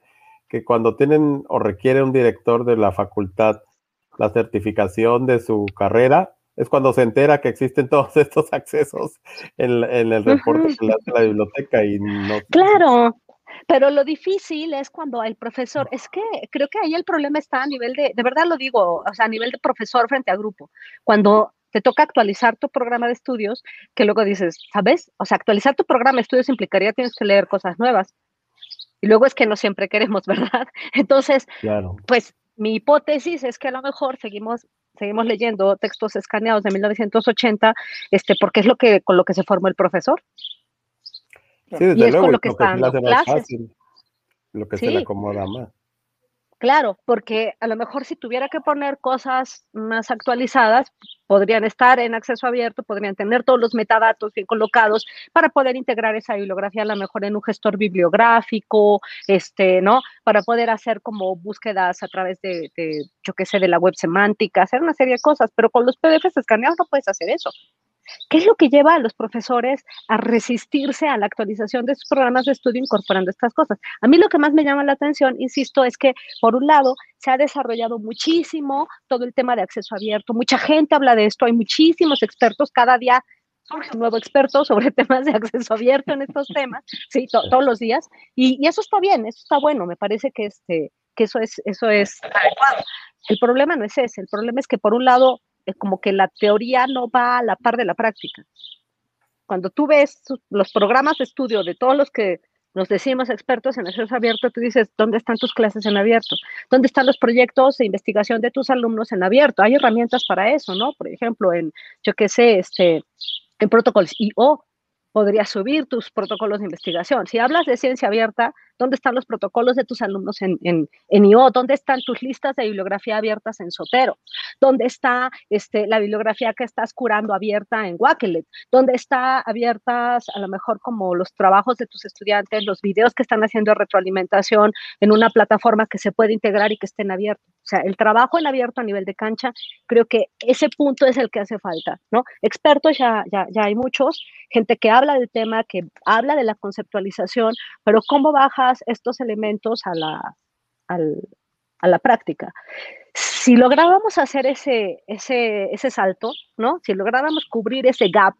que cuando tienen o requiere un director de la facultad la certificación de su carrera, es cuando se entera que existen todos *laughs* estos accesos en, el reporte que le hace la biblioteca y no. Claro, pero lo difícil es cuando el profesor, es que creo que ahí el problema está a nivel de, de verdad lo digo, o sea, a nivel de profesor frente a grupo. Cuando te toca actualizar tu programa de estudios, que luego dices, ¿sabes? O sea, actualizar tu programa de estudios implicaría tienes que leer cosas nuevas. Y luego es que no siempre queremos, *laughs* ¿verdad? Entonces, pues mi hipótesis es que a lo mejor seguimos seguimos leyendo textos escaneados de 1980, este, porque es lo que con lo que se formó el profesor. Sí, desde y es luego, con lo que, está dando clases. lo que se le acomoda más. Claro, porque a lo mejor si tuviera que poner cosas más actualizadas, podrían estar en acceso abierto, podrían tener todos los metadatos bien colocados para poder integrar esa bibliografía a lo mejor en un gestor bibliográfico, este, ¿no? Para poder hacer como búsquedas a través de, de yo qué sé, de la web semántica, hacer una serie de cosas, pero con los PDFs escaneados no puedes hacer eso. ¿Qué es lo que lleva a los profesores a resistirse a la actualización de sus programas de estudio incorporando estas cosas? A mí lo que más me llama la atención, insisto, es que por un lado se ha desarrollado muchísimo todo el tema de acceso abierto, mucha gente habla de esto, hay muchísimos expertos, cada día surge un nuevo experto sobre *laughs* temas de acceso abierto en estos temas, sí, todos los días, y, eso está bien, eso está bueno, me parece que, este, que eso, es, eso es adecuado. El problema no es ese, el problema es que por un lado es como que la teoría no va a la par de la práctica. Cuando tú ves los programas de estudio de todos los que nos decimos expertos en acceso abierto, tú dices, ¿dónde están tus clases en abierto? ¿Dónde están los proyectos de investigación de tus alumnos en abierto? Hay herramientas para eso, ¿no? Por ejemplo, en, yo qué sé, este, en protocolos IO, podrías subir tus protocolos de investigación. Si hablas de ciencia abierta, ¿dónde están los protocolos de tus alumnos en, en, en IO? ¿Dónde están tus listas de bibliografía abiertas en Sotero? ¿Dónde está este, la bibliografía que estás curando abierta en Wakelet? ¿Dónde está abiertas a lo mejor como los trabajos de tus estudiantes, los videos que están haciendo retroalimentación en una plataforma que se puede integrar y que estén abiertos? O sea, el trabajo en abierto a nivel de cancha, creo que ese punto es el que hace falta, ¿no? Expertos ya, ya, ya hay muchos, gente que habla del tema, que habla de la conceptualización, pero ¿cómo estos elementos a la, a la práctica? Si lográbamos hacer ese, ese, ese salto, ¿no? Si lográbamos cubrir ese gap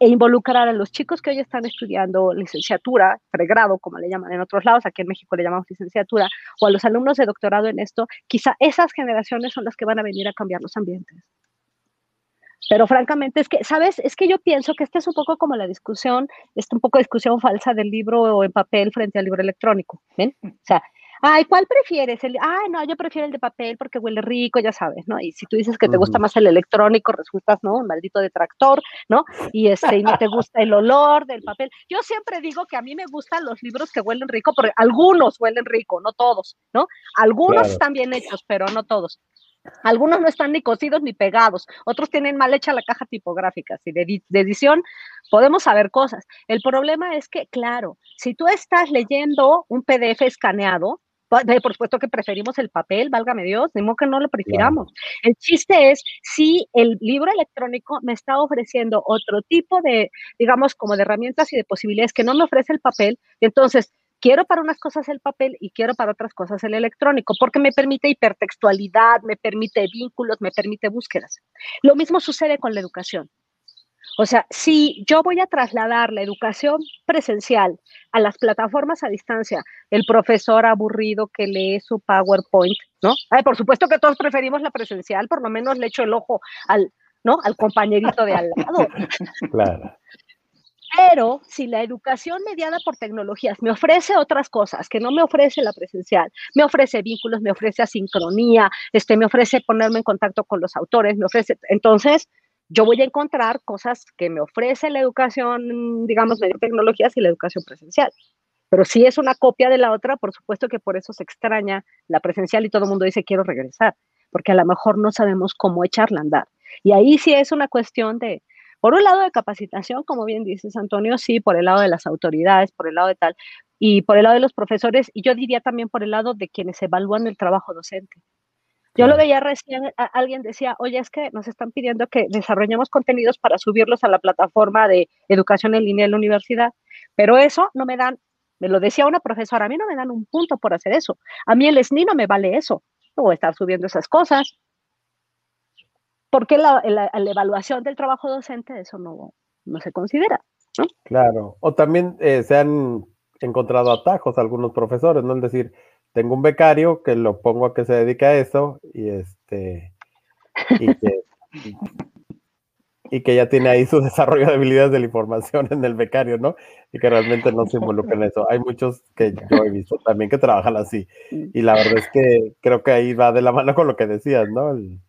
e involucrar a los chicos que hoy están estudiando licenciatura, pregrado, como le llaman en otros lados, aquí en México le llamamos licenciatura, o a los alumnos de doctorado en esto, quizá esas generaciones son las que van a venir a cambiar los ambientes. Pero francamente es que, ¿sabes? Es que yo pienso que esta es un poco como la discusión, es un poco discusión falsa del libro en papel frente al libro electrónico, ¿ven? O sea, ay, ¿cuál prefieres? El, ay, no, yo prefiero el de papel porque huele rico, ya sabes, ¿no? Y si tú dices que te gusta más el electrónico, resultas, ¿no? Un maldito detractor, ¿no? Y este, y no te gusta el olor del papel. Yo siempre digo que a mí me gustan los libros que huelen rico, porque algunos huelen rico, no todos, ¿no? Algunos están bien hechos, pero no todos. Algunos no están ni cosidos ni pegados, otros tienen mal hecha la caja tipográfica, si de, edición podemos saber cosas. El problema es que, claro, si tú estás leyendo un PDF escaneado, por supuesto que preferimos el papel, válgame Dios, de modo que no lo prefiramos. El chiste es si el libro electrónico me está ofreciendo otro tipo de, digamos, como de herramientas y de posibilidades que no me ofrece el papel, entonces quiero para unas cosas el papel y quiero para otras cosas el electrónico, porque me permite hipertextualidad, me permite vínculos, me permite búsquedas. Lo mismo sucede con la educación. O sea, si yo voy a trasladar la educación presencial a las plataformas a distancia, el profesor aburrido que lee su PowerPoint, ¿no? Ay, por supuesto que todos preferimos la presencial, por lo menos le echo el ojo al, ¿no? Al compañerito de al lado. *laughs* Claro. Pero si la educación mediada por tecnologías me ofrece otras cosas que no me ofrece la presencial, me ofrece vínculos, me ofrece asincronía, este, me ofrece ponerme en contacto con los autores, me ofrece, entonces yo voy a encontrar cosas que me ofrece la educación, digamos, mediante tecnologías y la educación presencial. Pero si es una copia de la otra, por supuesto que por eso se extraña la presencial y todo el mundo dice quiero regresar, porque a lo mejor no sabemos cómo echarla a andar. Y ahí sí es una cuestión de, por un lado de capacitación, como bien dices Antonio, sí, por el lado de las autoridades, por el lado de tal, y por el lado de los profesores, y yo diría también por el lado de quienes evalúan el trabajo docente. Yo lo veía recién, alguien decía, oye, es que nos están pidiendo que desarrollemos contenidos para subirlos a la plataforma de educación en línea de la universidad, pero eso no me dan, me lo decía una profesora, a mí no me dan un punto por hacer eso, a mí el SNI no me vale eso, a estar subiendo esas cosas, porque la, la, evaluación del trabajo docente eso no, no se considera. ¿no? Claro, o también eh, se han encontrado atajos algunos profesores, ¿no? Es decir, tengo un becario que lo pongo a que se dedique a eso y este y que, y que ya tiene ahí su *laughs* desarrollo de habilidades de la información en el becario, ¿no? Y que realmente no se involucra en eso. Hay muchos que yo he visto también que trabajan así. Y la verdad es que creo que ahí va de la mano con lo que decías, ¿no? El,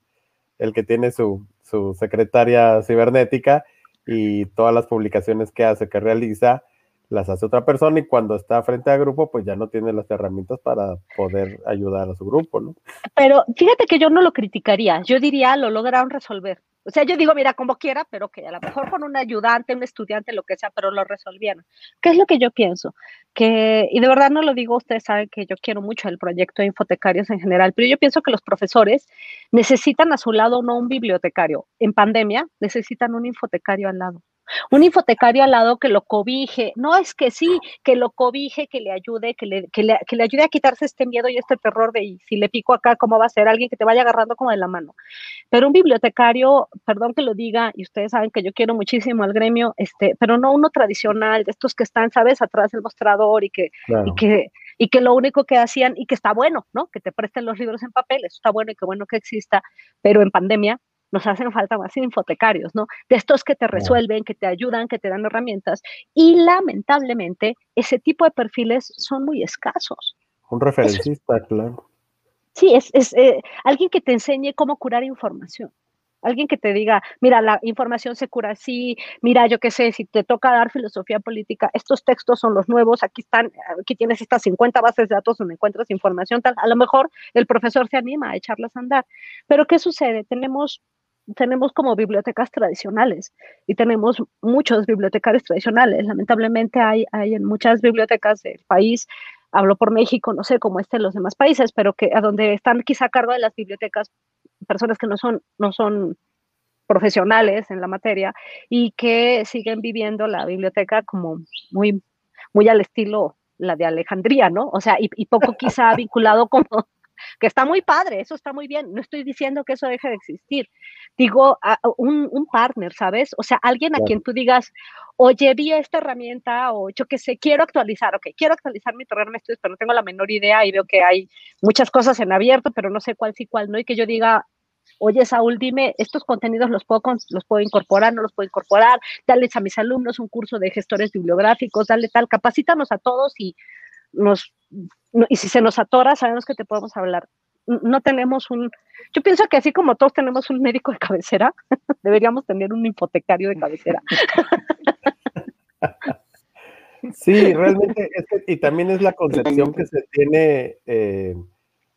el que tiene su, su secretaria cibernética y todas las publicaciones que hace, que realiza, las hace otra persona y cuando está frente al grupo, pues ya no tiene las herramientas para poder ayudar a su grupo, ¿no? Pero fíjate que yo no lo criticaría, yo diría, lo lograron resolver. O sea, yo digo, mira, como quiera, pero que a lo mejor con un ayudante, un estudiante, lo que sea, pero lo resolvieron. ¿Qué es lo que yo pienso? Que, y de verdad no lo digo, ustedes saben que yo quiero mucho el proyecto de infotecarios en general, pero yo pienso que los profesores necesitan a su lado no un bibliotecario. En pandemia necesitan un infotecario al lado un infotecario al lado que lo cobije, no es que sí, que lo cobije, que le ayude, que le, que le, que le ayude a quitarse este miedo y este terror de si le pico acá, ¿cómo va a ser? Alguien que te vaya agarrando como de la mano. Pero un bibliotecario, perdón que lo diga, y ustedes saben que yo quiero muchísimo al gremio, este, pero no uno tradicional, de estos que están, ¿sabes?, atrás del mostrador y que, y que, y que lo único que hacían, y que está bueno, ¿no? Que te presten los libros en papel, eso está bueno y qué bueno que exista, pero en pandemia nos hacen falta más infotecarios, ¿no? De estos que te resuelven, que te ayudan, que te dan herramientas. Y lamentablemente, ese tipo de perfiles son muy escasos. Un referencista, claro. Sí, es, es eh, alguien que te enseñe cómo curar información. Alguien que te diga, mira, la información se cura así, mira, yo qué sé, si te toca dar filosofía política, estos textos son los nuevos, aquí están, aquí tienes estas 50 bases de datos donde encuentras información tal. A lo mejor el profesor se anima a echarlas a andar. Pero ¿qué sucede? Tenemos tenemos como bibliotecas tradicionales y tenemos muchos bibliotecarios tradicionales. Lamentablemente hay, hay en muchas bibliotecas del país, hablo por México, no sé cómo estén los demás países, pero que a donde están quizá a cargo de las bibliotecas personas que no son, no son profesionales en la materia y que siguen viviendo la biblioteca como muy, muy al estilo la de Alejandría, ¿no? O sea, y, y poco quizá *laughs* vinculado como que está muy padre, eso está muy bien. No estoy diciendo que eso deje de existir. Digo, un, un partner, ¿sabes? O sea, alguien a quien tú digas, oye, vi esta herramienta o yo qué sé, quiero actualizar, ok, quiero actualizar mi programa de estudios, pero no tengo la menor idea y veo que hay muchas cosas en abierto, pero no sé cuál sí, cuál no, y que yo diga, oye, Saúl, dime, estos contenidos los puedo, los puedo incorporar, no los puedo incorporar, dale a mis alumnos un curso de gestores bibliográficos, dale tal, capacítanos a todos y nos y si se nos atora, sabemos que te podemos hablar. No tenemos un, yo pienso que así como todos tenemos un médico de cabecera, *laughs* deberíamos tener un hipotecario de cabecera. *laughs* Sí, realmente, y también es la concepción que se tiene eh,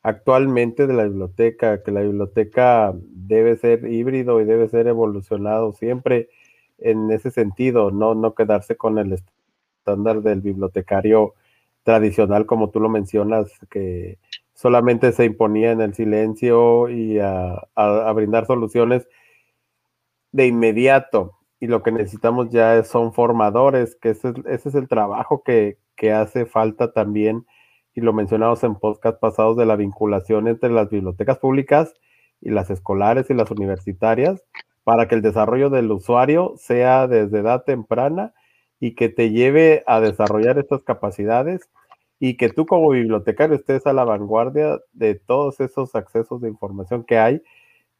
actualmente de la biblioteca, que la biblioteca debe ser híbrido y debe ser evolucionado siempre en ese sentido, no, no quedarse con el estándar del bibliotecario tradicional, como tú lo mencionas, que solamente se imponía en el silencio y a, brindar soluciones de inmediato. Y lo que necesitamos ya son formadores, que ese, es el trabajo que, que, hace falta también, y lo mencionamos en podcast pasados, de la vinculación entre las bibliotecas públicas y las escolares y las universitarias, para que el desarrollo del usuario sea desde edad temprana y que te lleve a desarrollar estas capacidades y que tú como bibliotecario estés a la vanguardia de todos esos accesos de información que hay,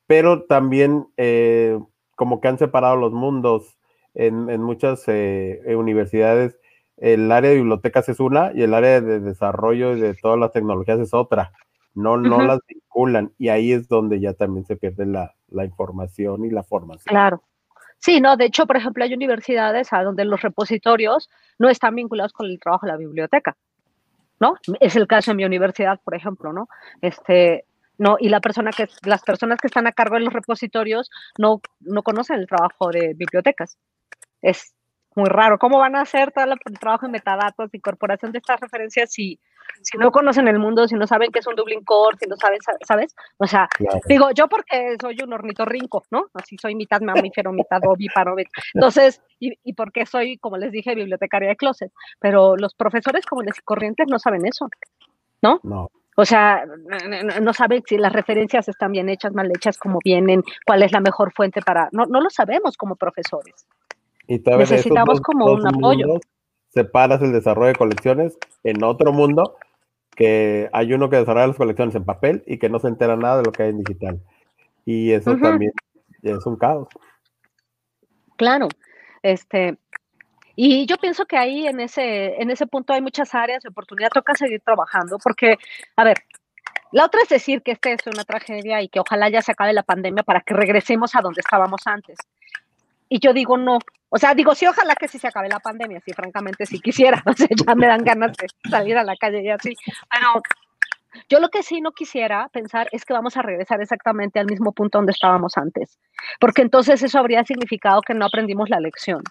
pero también eh, como que han separado los mundos en, muchas eh, universidades. El área de bibliotecas es una y el área de desarrollo de todas las tecnologías es otra. No, no las vinculan y ahí es donde ya también se pierde la, la información y la formación. Claro. Sí, no, de hecho, por ejemplo, hay universidades a donde los repositorios no están vinculados con el trabajo de la biblioteca, ¿no? Es el caso de mi universidad, por ejemplo, ¿no? Este, no, y la persona que, las personas que están a cargo de los repositorios no, no conocen el trabajo de bibliotecas. Es muy raro. ¿Cómo van a hacer todo el trabajo de metadatos, incorporación de estas referencias si, si no conocen el mundo, si no saben qué es un Dublin Core, si no saben, ¿sabes? O sea, digo, yo porque soy un ornitorrinco, ¿no? Así soy mitad mamífero, mitad ovíparo. Entonces, y, y porque soy, como les dije, bibliotecaria de closet. Pero los profesores comunes y corrientes no saben eso, ¿no? No. O sea, no, saben si las referencias están bien hechas, mal hechas, cómo vienen, cuál es la mejor fuente para... No, no lo sabemos como profesores. Y Necesitamos como un apoyo. separas el desarrollo de colecciones en otro mundo, que hay uno que desarrolla las colecciones en papel y que no se entera nada de lo que hay en digital. Y eso también es un caos. Claro, este, y yo pienso que ahí en ese, en ese punto hay muchas áreas de oportunidad, toca seguir trabajando, porque, a ver, la otra es decir que esta es una tragedia y que ojalá ya se acabe la pandemia para que regresemos a donde estábamos antes. Y yo digo no. O sea, digo, sí, ojalá que sí se acabe la pandemia, sí, francamente, sí quisiera. *laughs* O sea, ya me dan ganas de salir a la calle y así. Pero yo lo que sí no quisiera pensar es que vamos a regresar exactamente al mismo punto donde estábamos antes, porque entonces eso habría significado que no aprendimos la lección.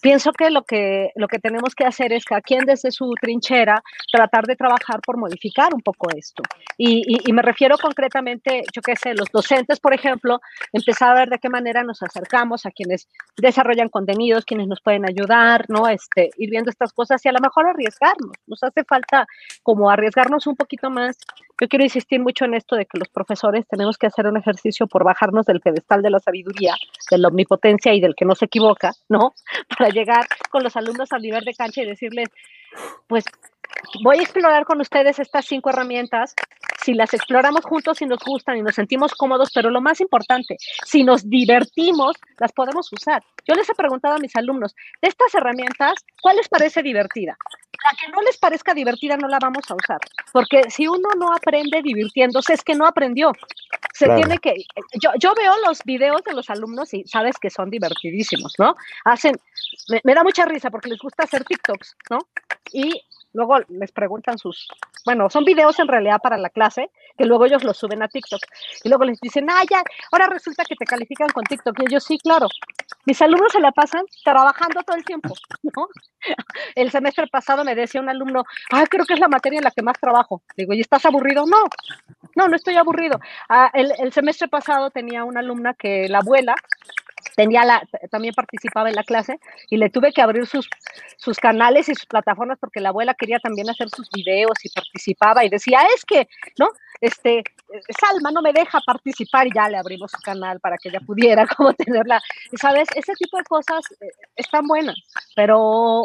Pienso que lo que, lo que tenemos que hacer es que a desde su trinchera tratar de trabajar por modificar un poco esto. Y, y, me refiero concretamente, yo qué sé, los docentes, por ejemplo, empezar a ver de qué manera nos acercamos a quienes desarrollan contenidos, quienes nos pueden ayudar, ¿no? Este, ir viendo estas cosas y a lo mejor arriesgarnos. Nos hace falta como arriesgarnos un poquito más. Yo quiero insistir mucho en esto de que los profesores tenemos que hacer un ejercicio por bajarnos del pedestal de la sabiduría, de la omnipotencia y del que no se equivoca, ¿no? *laughs* para llegar con los alumnos al nivel de cancha y decirles, pues voy a explorar con ustedes estas cinco herramientas. Si las exploramos juntos y nos gustan y nos sentimos cómodos, pero lo más importante, si nos divertimos, las podemos usar. Yo les he preguntado a mis alumnos, de estas herramientas, ¿cuál les parece divertida? La que no les parezca divertida no la vamos a usar, porque si uno no aprende divirtiéndose, es que no aprendió. Se tiene que, yo, yo veo los videos de los alumnos y sabes que son divertidísimos, ¿no? Hacen, me, me da mucha risa porque les gusta hacer TikToks, ¿no? Y luego les preguntan sus, bueno, son videos en realidad para la clase, que luego ellos los suben a TikTok. Y luego les dicen, ah, ya, ahora resulta que te califican con TikTok. Y ellos, sí, claro. Mis alumnos se la pasan trabajando todo el tiempo, *laughs* ¿no? El semestre pasado me decía un alumno, ah, creo que es la materia en la que más trabajo. Digo, ¿y estás aburrido? No, no, no estoy aburrido. Ah, el, el semestre pasado tenía una alumna que la abuela tenía la, también participaba en la clase y le tuve que abrir sus, canales y sus plataformas porque la abuela quería también hacer sus videos y participaba y decía, es que, ¿no? Este, Salma no me deja participar y ya le abrimos su canal para que ella pudiera *laughs* como tenerla, ¿sabes? Ese tipo de cosas eh, están buenas, pero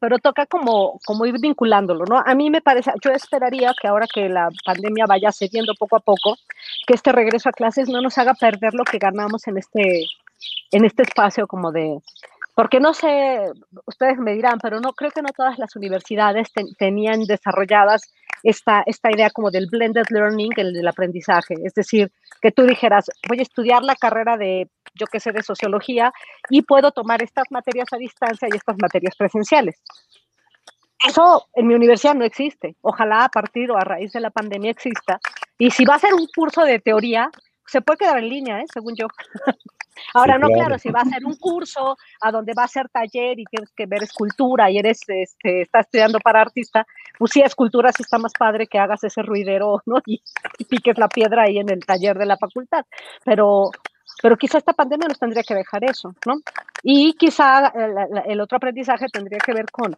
pero toca como, como ir vinculándolo, ¿no? A mí me parece, yo esperaría que ahora que la pandemia vaya cediendo poco a poco, que este regreso a clases no nos haga perder lo que ganamos en este, en este espacio como de, porque no sé, ustedes me dirán, pero no creo que no todas las universidades tenían desarrolladas esta, esta idea como del blended learning, el del aprendizaje. Es decir, que tú dijeras, voy a estudiar la carrera de, yo qué sé, de sociología y puedo tomar estas materias a distancia y estas materias presenciales. Eso en mi universidad no existe. Ojalá a partir o a raíz de la pandemia exista. Y si va a ser un curso de teoría, se puede quedar en línea, ¿eh? según yo. *laughs* Ahora, no, claro. si va a ser un curso a donde va a ser taller y tienes que ver escultura y eres, este, estás estudiando para artista, pues sí, escultura sí está más padre que hagas ese ruidero, *laughs* ¿no? Y, piques la piedra ahí en el taller de la facultad. Pero, pero quizá esta pandemia nos tendría que dejar eso, ¿no? Y quizá el, el otro aprendizaje tendría que ver con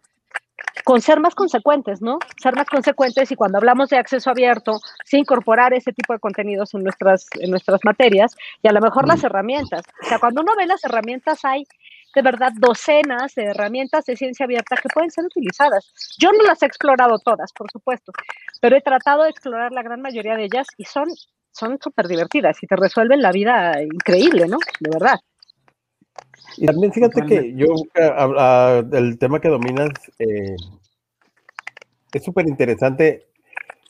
con ser más consecuentes, ¿no? Ser más consecuentes y cuando hablamos de acceso abierto, sí incorporar ese tipo de contenidos en nuestras, en nuestras materias y a lo mejor las herramientas. O sea, cuando uno ve las herramientas hay de verdad docenas de herramientas de ciencia abierta que pueden ser utilizadas. Yo no las he explorado todas, por supuesto, pero he tratado de explorar la gran mayoría de ellas y son son súper divertidas y te resuelven la vida increíble, ¿no? De verdad. Y también fíjate que yo, el tema que dominas eh, es súper interesante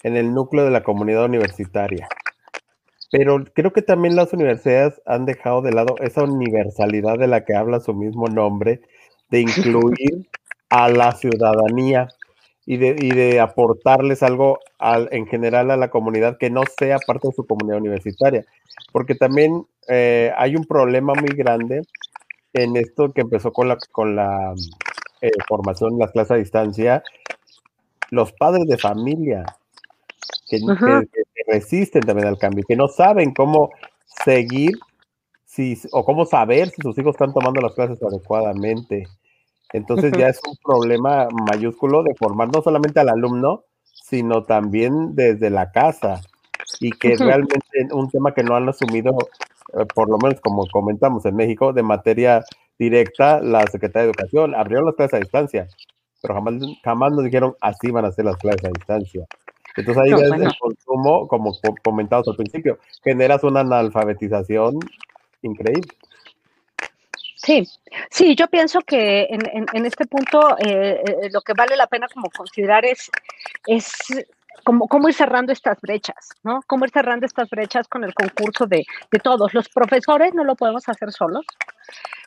en el núcleo de la comunidad universitaria. Pero creo que también las universidades han dejado de lado esa universalidad de la que habla su mismo nombre, de incluir a la ciudadanía y de, y de aportarles algo al, en general a la comunidad que no sea parte de su comunidad universitaria. Porque también eh, hay un problema muy grande en esto que empezó con la, con la eh, formación en las clases a distancia, los padres de familia que, resisten también al cambio, que no saben cómo seguir si, o cómo saber si sus hijos están tomando las clases adecuadamente. Entonces ya es un problema mayúsculo de formar no solamente al alumno, sino también desde la casa. Y que realmente un tema que no han asumido por lo menos como comentamos en México, de materia directa, la Secretaría de Educación abrieron las clases a distancia, pero jamás, jamás nos dijeron así van a ser las clases a distancia. Entonces ahí el consumo, como comentamos al principio, generas una analfabetización increíble. Sí, sí, yo pienso que en, este punto eh, eh, lo que vale la pena como considerar es, es cómo, cómo ir cerrando estas brechas, ¿no? Cómo ir cerrando estas brechas con el concurso de, de todos. Los profesores no lo podemos hacer solos,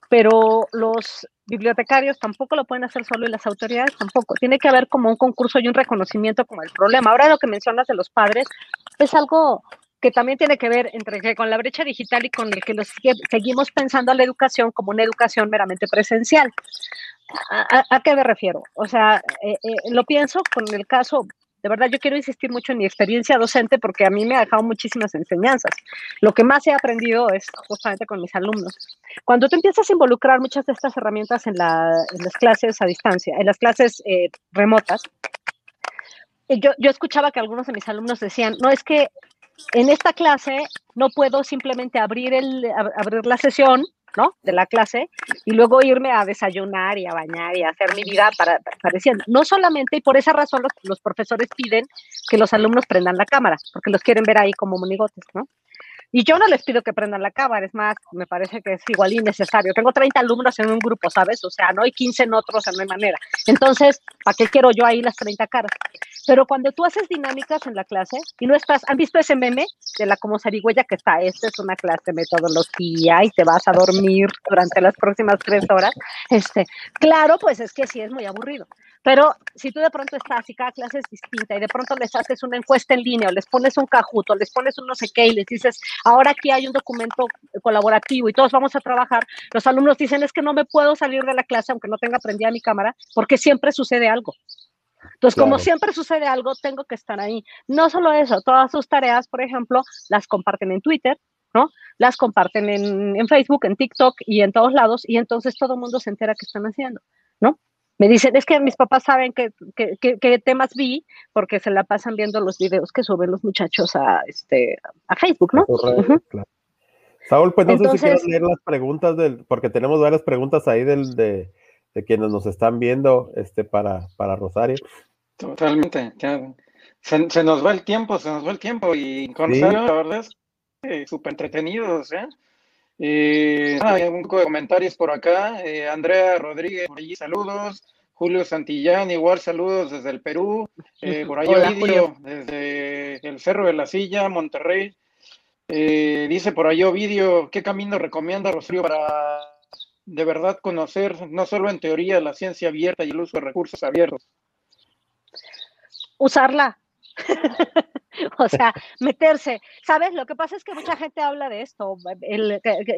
pero los bibliotecarios tampoco lo pueden hacer solo y las autoridades tampoco. Tiene que haber como un concurso y un reconocimiento como el problema. Ahora lo que mencionas de los padres es algo que también tiene que ver entre que con la brecha digital y con el que los seguimos pensando a la educación como una educación meramente presencial. ¿A, qué me refiero? O sea, eh, eh, lo pienso con el caso de verdad, yo quiero insistir mucho en mi experiencia docente porque a mí me ha dejado muchísimas enseñanzas. Lo que más he aprendido es justamente con mis alumnos. Cuando tú empiezas a involucrar muchas de estas herramientas en, las clases a distancia, en las clases eh, remotas, eh, yo, yo escuchaba que algunos de mis alumnos decían, no es que en esta clase no puedo simplemente abrir, el, abrir la sesión ¿no? De la clase y luego irme a desayunar y a bañar y a hacer mi vida para, pareciendo. No solamente, y por esa razón los, los, profesores piden que los alumnos prendan la cámara, porque los quieren ver ahí como monigotes, ¿no? Y yo no les pido que prendan la cámara, es más, me parece que es igual innecesario. Tengo 30 alumnos en un grupo, ¿sabes? O sea, no hay 15 en otros, no hay manera. Entonces, ¿para qué quiero yo ahí las 30 caras? Pero cuando tú haces dinámicas en la clase y no estás, ¿han visto ese meme de la como zarigüeya que está? Esta es una clase de metodología y te vas a dormir durante las próximas tres horas. Este, claro, pues es que sí es muy aburrido. Pero si tú de pronto estás y cada clase es distinta y de pronto les haces una encuesta en línea o les pones un cajuto, les pones un no sé qué y les dices, ahora aquí hay un documento colaborativo y todos vamos a trabajar, los alumnos dicen, es que no me puedo salir de la clase aunque no tenga prendida mi cámara porque siempre sucede algo. Entonces, como siempre sucede algo, tengo que estar ahí. No solo eso, todas sus tareas, por ejemplo, las comparten en Twitter, ¿no? Las comparten en, en Facebook, en TikTok y en todos lados, y entonces todo el mundo se entera que están haciendo, ¿no? Me dicen, es que mis papás saben qué que, temas vi porque se la pasan viendo los videos que suben los muchachos a, este, a Facebook, ¿no? Saúl, pues no sé si quieres leer las preguntas del, porque tenemos varias preguntas ahí del, de, de quienes nos están viendo este, para, para Rosario. Totalmente, Se, se, nos va el tiempo, se nos va el tiempo y con Rosario, la verdad es súper entretenidos, ¿eh? Eh, un poco de comentarios por acá. Eh, Andrea Rodríguez, por allí, saludos. Julio Santillán, igual saludos desde el Perú. Eh, por ahí Ovidio, desde el Cerro de la Silla, Monterrey. dice por ahí Ovidio, ¿qué camino recomienda Rosario para de verdad conocer, no solo en teoría, la ciencia abierta y el uso de recursos abiertos? Usarla. *laughs* *laughs* o sea, meterse. ¿Sabes? Lo que pasa es que mucha gente habla de esto.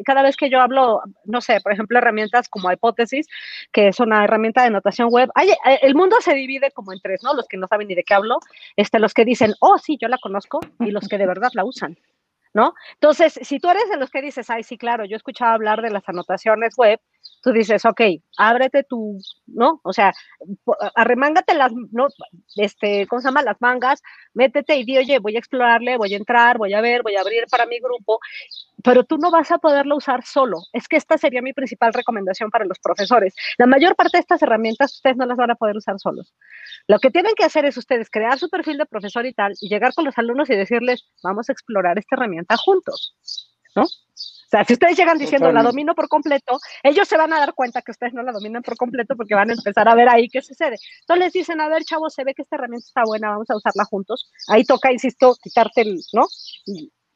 cada vez que yo hablo, no sé, por ejemplo, herramientas como hipótesis, que es una herramienta de notación web, hay, eh, el mundo se divide como en tres, ¿no? Los que no saben ni de qué hablo, este, los que dicen, oh, sí, yo la conozco, y los que de verdad la usan. ¿no? Entonces, si tú eres de los que dices, ay, sí, claro, yo he escuchado hablar de las anotaciones web, tú dices, ok, ábrete tu, ¿no? O sea, arremángate las, ¿no? Este, ¿cómo se llama? Las mangas, métete y di, oye, voy a explorarle, voy a entrar, voy a ver, voy a abrir para mi grupo, pero tú no vas a poderlo usar solo. Es que esta sería mi principal recomendación para los profesores. La mayor parte de estas herramientas ustedes no las van a poder usar solos. Lo que tienen que hacer es ustedes crear su perfil de profesor y tal, y llegar con los alumnos y decirles, vamos a explorar esta herramienta juntos, ¿no? O sea, si ustedes llegan diciendo la domino por completo, ellos se van a dar cuenta que ustedes no la dominan por completo porque van a empezar a ver ahí qué sucede. Entonces les dicen, a ver, chavos, se ve que esta herramienta está buena, vamos a usarla juntos. Ahí toca, insisto, quitarte el, ¿no?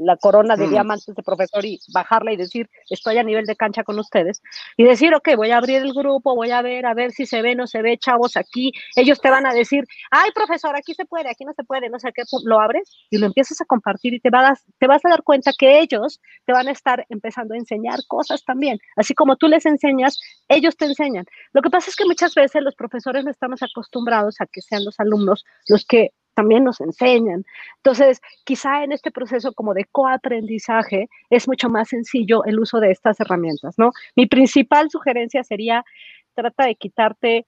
La corona de mm. diamantes de profesor y bajarla y decir, estoy a nivel de cancha con ustedes, y decir, ok, voy a abrir el grupo, voy a ver, a ver si se ve, no se ve, chavos, aquí, ellos te van a decir, ay, profesor, aquí se puede, aquí no se puede, no sé qué, lo abres y lo empiezas a compartir y te vas, te vas a dar cuenta que ellos te van a estar empezando a enseñar cosas también, así como tú les enseñas, ellos te enseñan. Lo que pasa es que muchas veces los profesores no estamos acostumbrados a que sean los alumnos los que también nos enseñan. Entonces, quizá en este proceso como de coaprendizaje es mucho más sencillo el uso de estas herramientas, ¿no? Mi principal sugerencia sería, trata de quitarte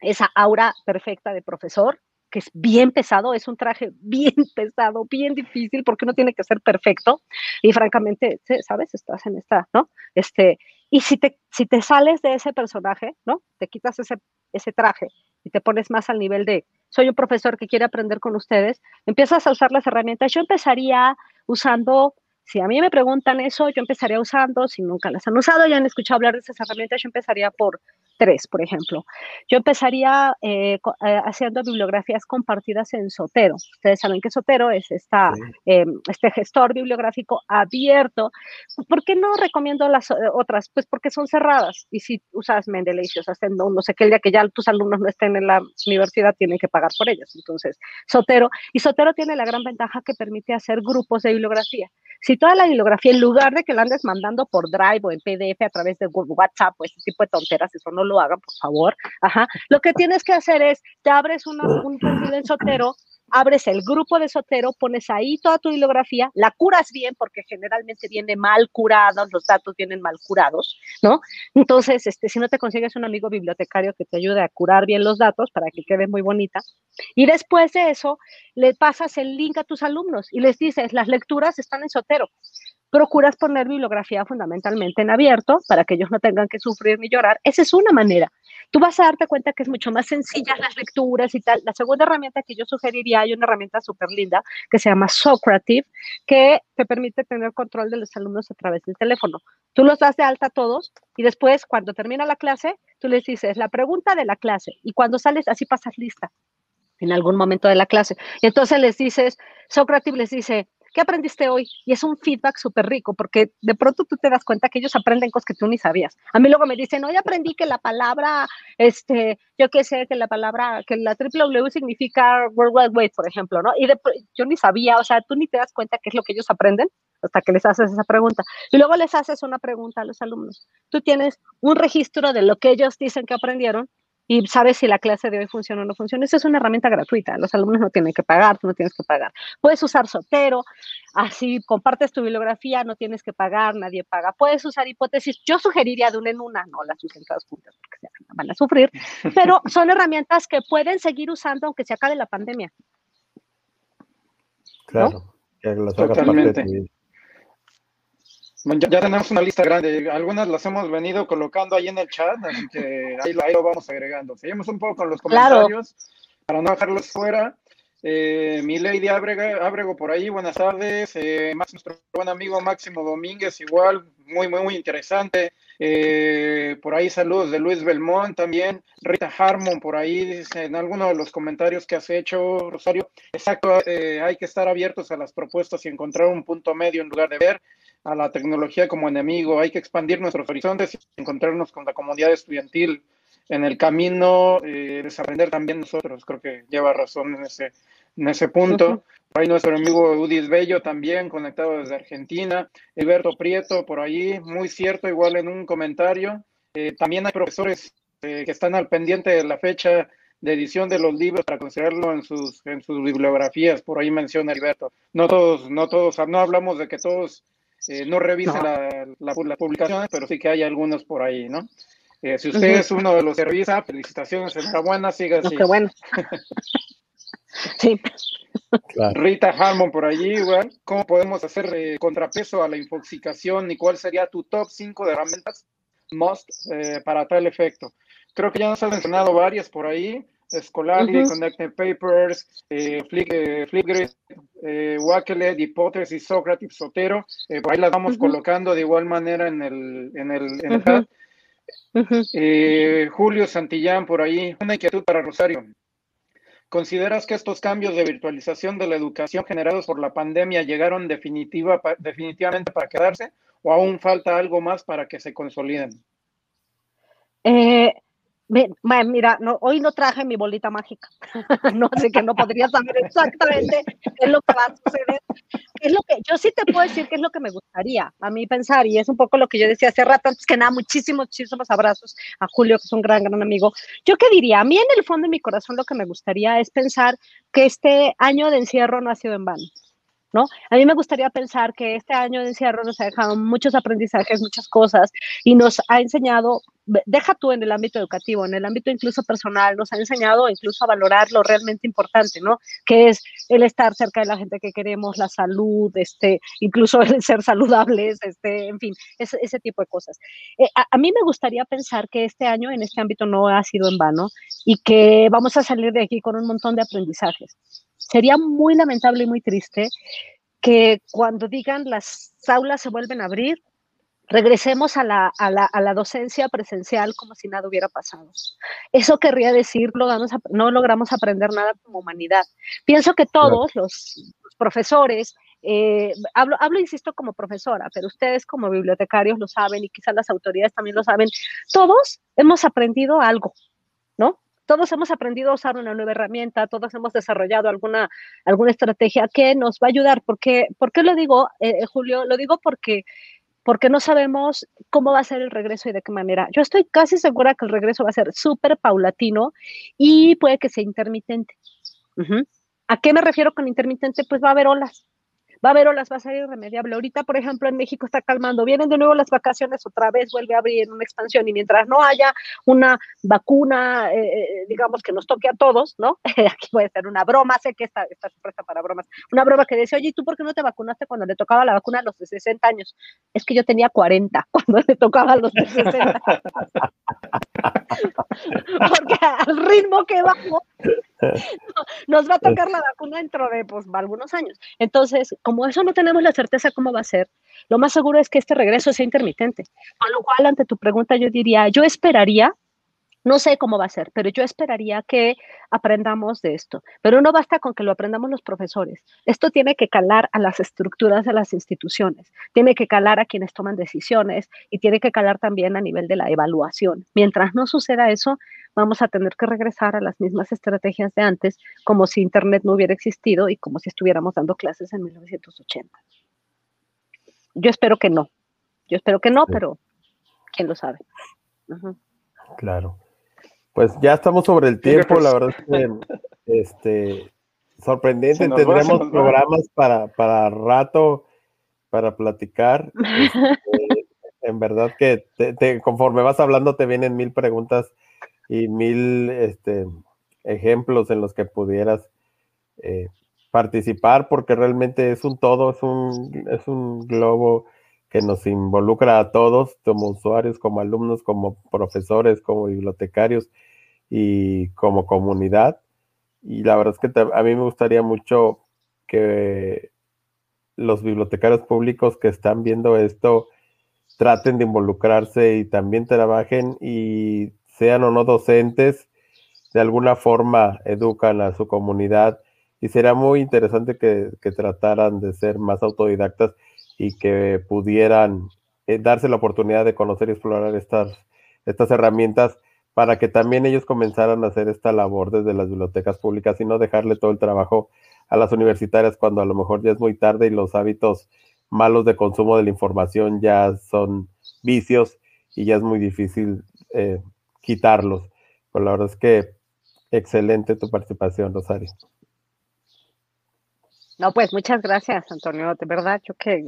esa aura perfecta de profesor, que es bien pesado, es un traje *laughs* bien pesado, bien difícil, porque no tiene que ser perfecto. Y francamente, ¿sabes? Estás en esta, ¿no? Este, y si te, si te sales de ese personaje, ¿no? Te quitas ese, ese traje y te pones más al nivel de soy un profesor que quiere aprender con ustedes, empiezas a usar las herramientas. Yo empezaría usando, si a mí me preguntan eso, yo empezaría usando, si nunca las han usado y han escuchado hablar de esas herramientas, yo empezaría por tres, por ejemplo. Yo empezaría eh, eh, haciendo bibliografías compartidas en Sotero. Ustedes saben que Sotero es esta, em, este gestor bibliográfico abierto. ¿Por qué no recomiendo las eh, otras? Pues porque son cerradas. Y si usas Mendeley, si usas no sé qué, el día que ya tus alumnos no estén en la universidad, tienen que pagar por ellas. Entonces, Sotero. Y Sotero tiene la gran ventaja que permite hacer grupos de bibliografía. Si toda la bibliografía, en lugar de que la andes mandando por Drive o en PDF a través de WhatsApp o ese tipo de tonteras, eso no lo hagan, por favor. Ajá. Lo que tienes que hacer es, te abres una, un perfil en Sotero, abres el grupo de Sotero, pones ahí toda tu bibliografía, la curas bien porque generalmente viene mal curada, los datos vienen mal curados, ¿no? Entonces, este, si no te consigues un amigo bibliotecario que te ayude a curar bien los datos para que quede muy bonita, y después de eso, le pasas el link a tus alumnos y les dices, las lecturas están en Sotero procuras poner bibliografía fundamentalmente en abierto para que ellos no tengan que sufrir ni llorar. Esa es una manera. Tú vas a darte cuenta que es mucho más sencilla las lecturas y tal. La segunda herramienta que yo sugeriría, hay una herramienta súper linda que se llama Socrative, que te permite tener control de los alumnos a través del teléfono. Tú los das de alta a todos y después, cuando termina la clase, tú les dices la pregunta de la clase y cuando sales, así pasas lista en algún momento de la clase. Y entonces les dices, Socrative les dice, ¿qué aprendiste hoy? Y es un feedback súper rico, porque de pronto tú te das cuenta que ellos aprenden cosas que tú ni sabías. A mí luego me dicen, hoy aprendí que la palabra, este, yo qué sé, que la palabra, que la W significa World Wide Web, por ejemplo, ¿no? Y yo ni sabía, o sea, tú ni te das cuenta qué es lo que ellos aprenden hasta que les haces esa pregunta. Y luego les haces una pregunta a los alumnos. Tú tienes un registro de lo que ellos dicen que aprendieron y sabes si la clase de hoy funciona o no funciona. Esa es una herramienta gratuita, los alumnos no tienen que pagar, tú no tienes que pagar. Puedes usar Sotero, así compartes tu bibliografía, no tienes que pagar, nadie paga. Puedes usar hipótesis, yo sugeriría de una en una, no las usen todas juntas porque van a sufrir, *laughs* pero son herramientas que pueden seguir usando aunque se acabe la pandemia. Claro, que las hagas parte de ya, tenemos una lista grande. Algunas las hemos venido colocando ahí en el chat, así que ahí, lo vamos agregando. Seguimos un poco con los comentarios para no dejarlos fuera. Eh, mi Lady Abrego, por ahí, buenas tardes. Eh, nuestro buen amigo Máximo Domínguez, igual, muy, muy, muy interesante. Eh, por ahí saludos de Luis Belmont también. Rita Harmon por ahí dice en alguno de los comentarios que has hecho, Rosario. Exacto, eh, hay que estar abiertos a las propuestas y encontrar un punto medio en lugar de ver a la tecnología como enemigo. Hay que expandir nuestros horizontes y encontrarnos con la comunidad estudiantil en el camino, eh, desaprender también nosotros. Creo que lleva razón en ese, en ese punto. Por ahí nuestro amigo Udis Bello también, conectado desde Argentina. Alberto Prieto, por ahí, muy cierto, igual en un comentario. Eh, también hay profesores eh, que están al pendiente de la fecha edición de los libros para considerarlo en sus, en sus bibliografías, por ahí menciona Alberto. No todos, no todos, no hablamos de que todos eh, no revisen las publicaciones, pero sí que hay algunos por ahí, ¿no? Eh, si usted es uno de los que revisa, felicitaciones, enhorabuena, siga así. qué bueno. *laughs* sí. Rita Harmon por allí, igual. ¿Cómo podemos hacer eh, contrapeso a la infoxicación y cuál sería tu top 5 de herramientas must para tal efecto? Creo que ya nos has mencionado varias por ahí. Scholarly, Connected Papers, eh, Flipgrid, eh, Wakelet, Hipótesis, Sócrates, Sotero. Eh, por ahí las vamos colocando de igual manera en el, en el, en el chat. Eh, Julio Santillán, por ahí, una inquietud para Rosario. ¿Consideras que estos cambios de virtualización de la educación generados por la pandemia llegaron definitiva, definitivamente para quedarse o aún falta algo más para que se consoliden? Eh, Mira, no, hoy no traje mi bolita mágica. *laughs* no sé que no podría saber exactamente qué es lo que va a suceder. Es lo que yo sí te puedo decir que es lo que me gustaría a mí pensar y es un poco lo que yo decía hace rato. Antes que nada, muchísimos, muchísimos abrazos a Julio, que es un gran, gran amigo. Yo qué diría, a mí en el fondo de mi corazón lo que me gustaría es pensar que este año de encierro no ha sido en vano. ¿No? A mí me gustaría pensar que este año de encierro nos ha dejado muchos aprendizajes, muchas cosas y nos ha enseñado, deja tú en el ámbito educativo, en el ámbito incluso personal, nos ha enseñado incluso a valorar lo realmente importante, ¿no? Que es el estar cerca de la gente que queremos, la salud, este, incluso el ser saludables, este, en fin, ese, ese tipo de cosas. Eh, a, a mí me gustaría pensar que este año en este ámbito no ha sido en vano y que vamos a salir de aquí con un montón de aprendizajes sería muy lamentable y muy triste que cuando digan las aulas se vuelven a abrir, regresemos a la, a la, a la docencia presencial como si nada hubiera pasado. Eso querría decir, logramos, no logramos aprender nada como humanidad. Pienso que todos los, profesores, eh, hablo, hablo, insisto, como profesora, pero ustedes como bibliotecarios lo saben y quizás las autoridades también lo saben, todos hemos aprendido algo. Todos hemos aprendido a usar una nueva herramienta, todos hemos desarrollado alguna, alguna estrategia que nos va a ayudar. ¿Por qué, ¿por qué lo digo, eh, eh, Julio? Lo digo porque, porque no sabemos cómo va a ser el regreso y de qué manera. Yo estoy casi segura que el regreso va a ser súper paulatino y puede que sea intermitente. ¿A qué me refiero con intermitente? Pues va a haber olas va a haber olas, va a ser irremediable. Ahorita, por ejemplo, en México está calmando, vienen de nuevo las vacaciones, otra vez vuelve a abrir una expansión y mientras no haya una vacuna, eh, eh, digamos, que nos toque a todos, ¿no? *laughs* Aquí puede ser una broma, sé que está, está supuesta para bromas, una broma que dice, oye, ¿y tú por qué no te vacunaste cuando le tocaba la vacuna a los de 60 años? Es que yo tenía 40 *laughs* cuando le tocaba a los de 60. *laughs* Porque al ritmo que vamos, nos va a tocar la vacuna dentro de pues, algunos años. Entonces, como eso no tenemos la certeza cómo va a ser, lo más seguro es que este regreso sea intermitente. Con lo cual, ante tu pregunta, yo diría, yo esperaría, no sé cómo va a ser, pero yo esperaría que aprendamos de esto. Pero no basta con que lo aprendamos los profesores. Esto tiene que calar a las estructuras de las instituciones, tiene que calar a quienes toman decisiones y tiene que calar también a nivel de la evaluación. Mientras no suceda eso, vamos a tener que regresar a las mismas estrategias de antes, como si Internet no hubiera existido y como si estuviéramos dando clases en 1980. Yo espero que no. Yo espero que no, pero quién lo sabe. Claro. Pues ya estamos sobre el tiempo, la verdad es que *laughs* este, sorprendente. Tendremos programas para, para rato para platicar. *laughs* Este, en verdad que conforme vas hablando te vienen mil preguntas y mil este, ejemplos en los que pudieras eh, participar, porque realmente es un todo, es un, es un globo que nos involucra a todos, como usuarios, como alumnos, como profesores, como bibliotecarios y como comunidad. Y la verdad es que a mí me gustaría mucho que los bibliotecarios públicos que están viendo esto traten de involucrarse y también trabajen y sean o no docentes, de alguna forma educan a su comunidad y será muy interesante que, trataran de ser más autodidactas y que pudieran eh, darse la oportunidad de conocer y explorar estas, estas herramientas para que también ellos comenzaran a hacer esta labor desde las bibliotecas públicas y no dejarle todo el trabajo a las universitarias cuando a lo mejor ya es muy tarde y los hábitos malos de consumo de la información ya son vicios y ya es muy difícil eh, quitarlos. Pues la verdad es que excelente tu participación, Rosario. No, pues muchas gracias, Antonio. De verdad, yo que,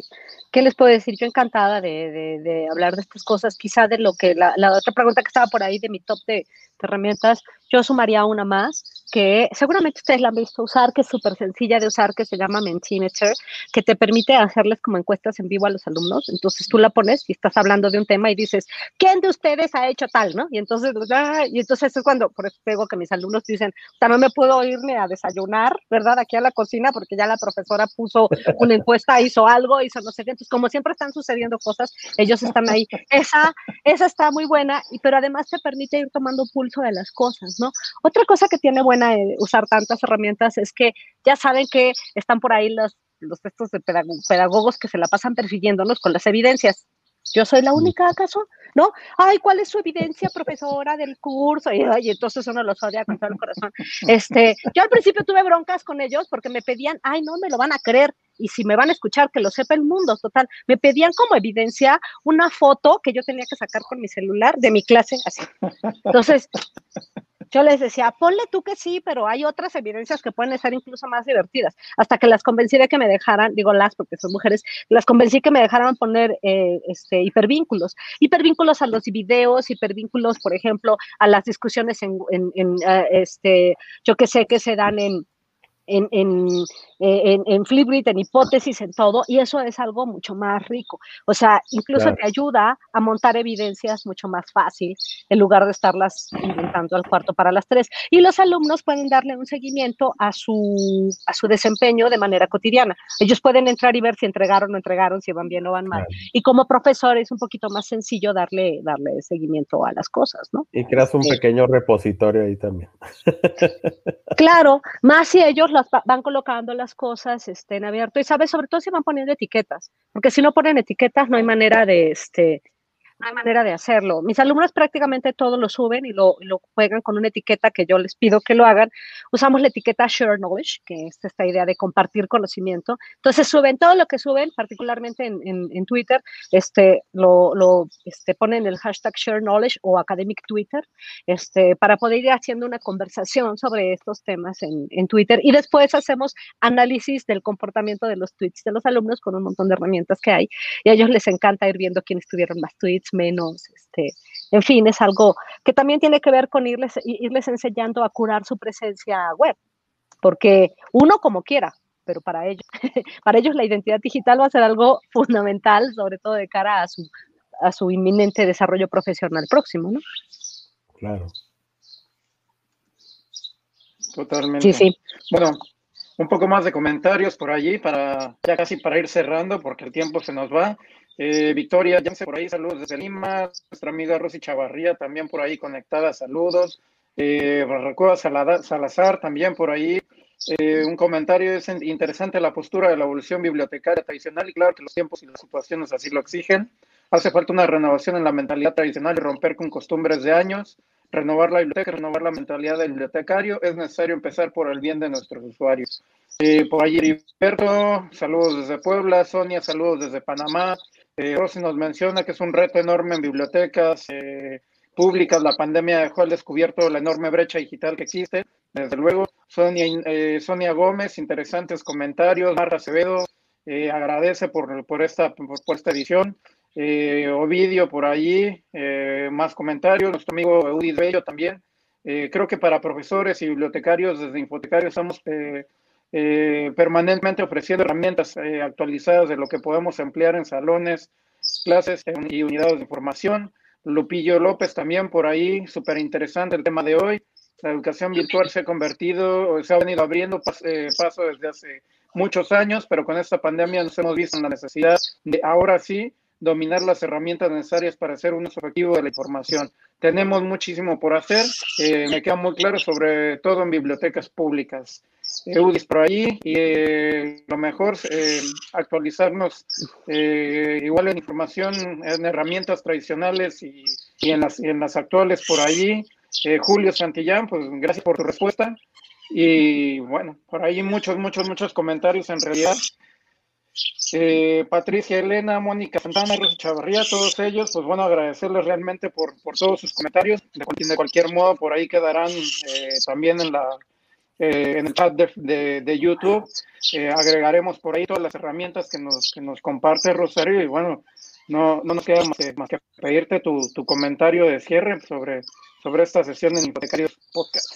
¿qué les puedo decir? Yo encantada de, de, hablar de estas cosas. Quizá de lo que la, la, otra pregunta que estaba por ahí de mi top de, herramientas, yo sumaría una más que seguramente ustedes la han visto usar, que es súper sencilla de usar, que se llama Mentimeter, que te permite hacerles como encuestas en vivo a los alumnos. Entonces tú la pones y estás hablando de un tema y dices, ¿quién de ustedes ha hecho tal? ¿no? Y entonces, ah, y entonces es cuando, por eso digo que mis alumnos dicen, también me puedo irme a desayunar, ¿verdad? Aquí a la cocina, porque ya la profesora puso una encuesta, hizo algo, hizo no sé qué. Entonces, como siempre están sucediendo cosas, ellos están ahí. Esa, esa está muy buena, pero además te permite ir tomando pulso de las cosas, ¿no? Otra cosa que tiene buena eh, usar tantas herramientas es que ya saben que están por ahí los, los textos de pedagogos que se la pasan persiguiéndonos con las evidencias. ¿Yo soy la única acaso? ¿No? Ay, ¿cuál es su evidencia, profesora, del curso? Y, ay, entonces uno los odia con todo el corazón. Este, yo al principio tuve broncas con ellos porque me pedían, ay, no me lo van a creer. Y si me van a escuchar, que lo sepa el mundo, total. Me pedían como evidencia una foto que yo tenía que sacar con mi celular de mi clase, así. Entonces, yo les decía, ponle tú que sí, pero hay otras evidencias que pueden ser incluso más divertidas. Hasta que las convencí de que me dejaran, digo las porque son mujeres, las convencí que me dejaran poner eh, este, hipervínculos. Hipervínculos a los videos, hipervínculos, por ejemplo, a las discusiones en, en, eh, este, yo que sé, que se dan en en, en, en, en Flipgrid, en hipótesis, en todo, y eso es algo mucho más rico. O sea, incluso te ayuda a montar evidencias mucho más fácil en lugar de estarlas inventando al cuarto para las tres. Y los alumnos pueden darle un seguimiento a su, a su desempeño de manera cotidiana. Ellos pueden entrar y ver si entregaron o no entregaron, si van bien o van mal. Y como profesor es un poquito más sencillo darle, darle seguimiento a las cosas, ¿no? Y creas un pequeño repositorio ahí también. claro, más si ellos van colocando las cosas este, en abierto y sabes, sobre todo si van poniendo etiquetas, porque si no ponen etiquetas no hay manera de, este, no hay manera de hacerlo. Mis alumnos prácticamente todo lo suben y lo, juegan con una etiqueta que yo les pido que lo hagan. Usamos la etiqueta Share Knowledge, que es esta idea de compartir conocimiento. Entonces suben todo lo que suben, particularmente en, en, en Twitter, este, lo, lo este, ponen el hashtag Share Knowledge o Academic Twitter, este, para poder ir haciendo una conversación sobre estos temas en, en Twitter. Y después hacemos análisis del comportamiento de los tweets de los alumnos con un montón de herramientas que hay. Y a ellos les encanta ir viendo quiénes tuvieron más tweets menos, este, en fin, es algo que también tiene que ver con irles, irles enseñando a curar su presencia web, porque uno como quiera, pero para ellos, *laughs* para ellos la identidad digital va a ser algo fundamental, sobre todo de cara a su, a su inminente desarrollo profesional próximo, ¿no? Claro. Totalmente. Sí, sí. Bueno, un poco más de comentarios por allí para ya casi para ir cerrando porque el tiempo se nos va. Eh, Victoria, llámese por ahí, saludos desde Lima. Nuestra amiga Rosy Chavarría también por ahí conectada, saludos. Eh, Salazar también por ahí. Eh, un comentario es interesante la postura de la evolución bibliotecaria tradicional y claro que los tiempos y las situaciones así lo exigen. Hace falta una renovación en la mentalidad tradicional y romper con costumbres de años. Renovar la biblioteca, renovar la mentalidad del bibliotecario. Es necesario empezar por el bien de nuestros usuarios. Eh, por allí Heriberto, saludos desde Puebla. Sonia, saludos desde Panamá. Eh, Rosy nos menciona que es un reto enorme en bibliotecas eh, públicas. La pandemia dejó al descubierto la enorme brecha digital que existe. Desde luego, Sonia, eh, Sonia Gómez, interesantes comentarios. Marta Acevedo, eh, agradece por, por, esta, por, por esta edición. Eh, Ovidio por allí, eh, más comentarios. Nuestro amigo Eudis Bello también. Creo que para profesores y bibliotecarios, desde Infotecarios, estamos eh, permanentemente ofreciendo herramientas eh, actualizadas de lo que podemos emplear en salones, clases y unidades de información. Lupillo López también por ahí, súper interesante el tema de hoy. La educación virtual se ha convertido, se ha venido abriendo pas, eh, paso desde hace muchos años, pero con esta pandemia nos hemos visto en la necesidad de ahora sí dominar las herramientas necesarias para hacer un uso efectivo de la información. Tenemos muchísimo por hacer, eh, me queda muy claro, sobre todo en bibliotecas públicas. UDIs por ahí y eh, lo mejor eh, actualizarnos eh, igual en información en herramientas tradicionales y, y, en, las, y en las actuales por allí. Julio Santillán, pues gracias por tu respuesta. Y bueno, por ahí muchos, muchos, muchos comentarios en realidad. Eh, Patricia Elena, Mónica Santana, Rosa Chavarría, todos ellos, pues bueno, agradecerles realmente por, todos sus comentarios. De, cualquier modo, por ahí quedarán eh, también en la en el chat de, YouTube. agregaremos por ahí todas las herramientas que nos, que nos comparte Rosario y bueno, no, no nos queda más que, pedirte tu, tu, comentario de cierre sobre, sobre esta sesión en Hipotecarios Podcast.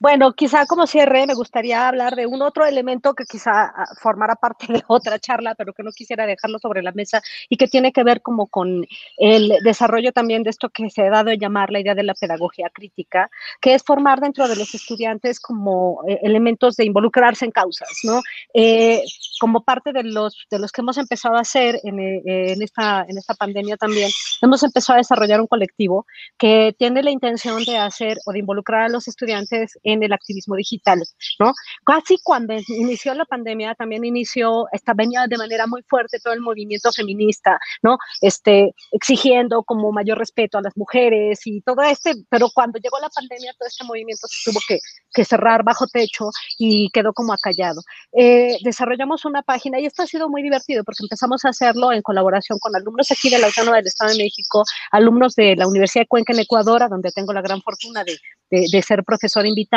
Bueno, quizá como cierre me gustaría hablar de un otro elemento que quizá ah, formara parte de otra charla, pero que no quisiera dejarlo sobre la mesa y que tiene que ver como con el desarrollo también de esto que se ha dado a llamar la idea de la pedagogía crítica, que es formar dentro de los estudiantes como eh, elementos de involucrarse en causas, ¿no? Eh, como parte de los, de los que hemos empezado a hacer en, eh, en, esta, en esta pandemia también, hemos empezado a desarrollar un colectivo que tiene la intención de hacer o de involucrar a los estudiantes en el activismo digital, ¿no? Casi cuando inició la pandemia también inició, esta venía de manera muy fuerte todo el movimiento feminista, ¿no? Este, exigiendo como mayor respeto a las mujeres y todo este, pero cuando llegó la pandemia todo este movimiento se tuvo que, que cerrar bajo techo y quedó como acallado. Eh, desarrollamos una página y esto ha sido muy divertido porque empezamos a hacerlo en colaboración con alumnos aquí de la Autónoma del Estado de México, alumnos de la Universidad de Cuenca en Ecuador, donde tengo la gran fortuna de, de, de ser profesor invitado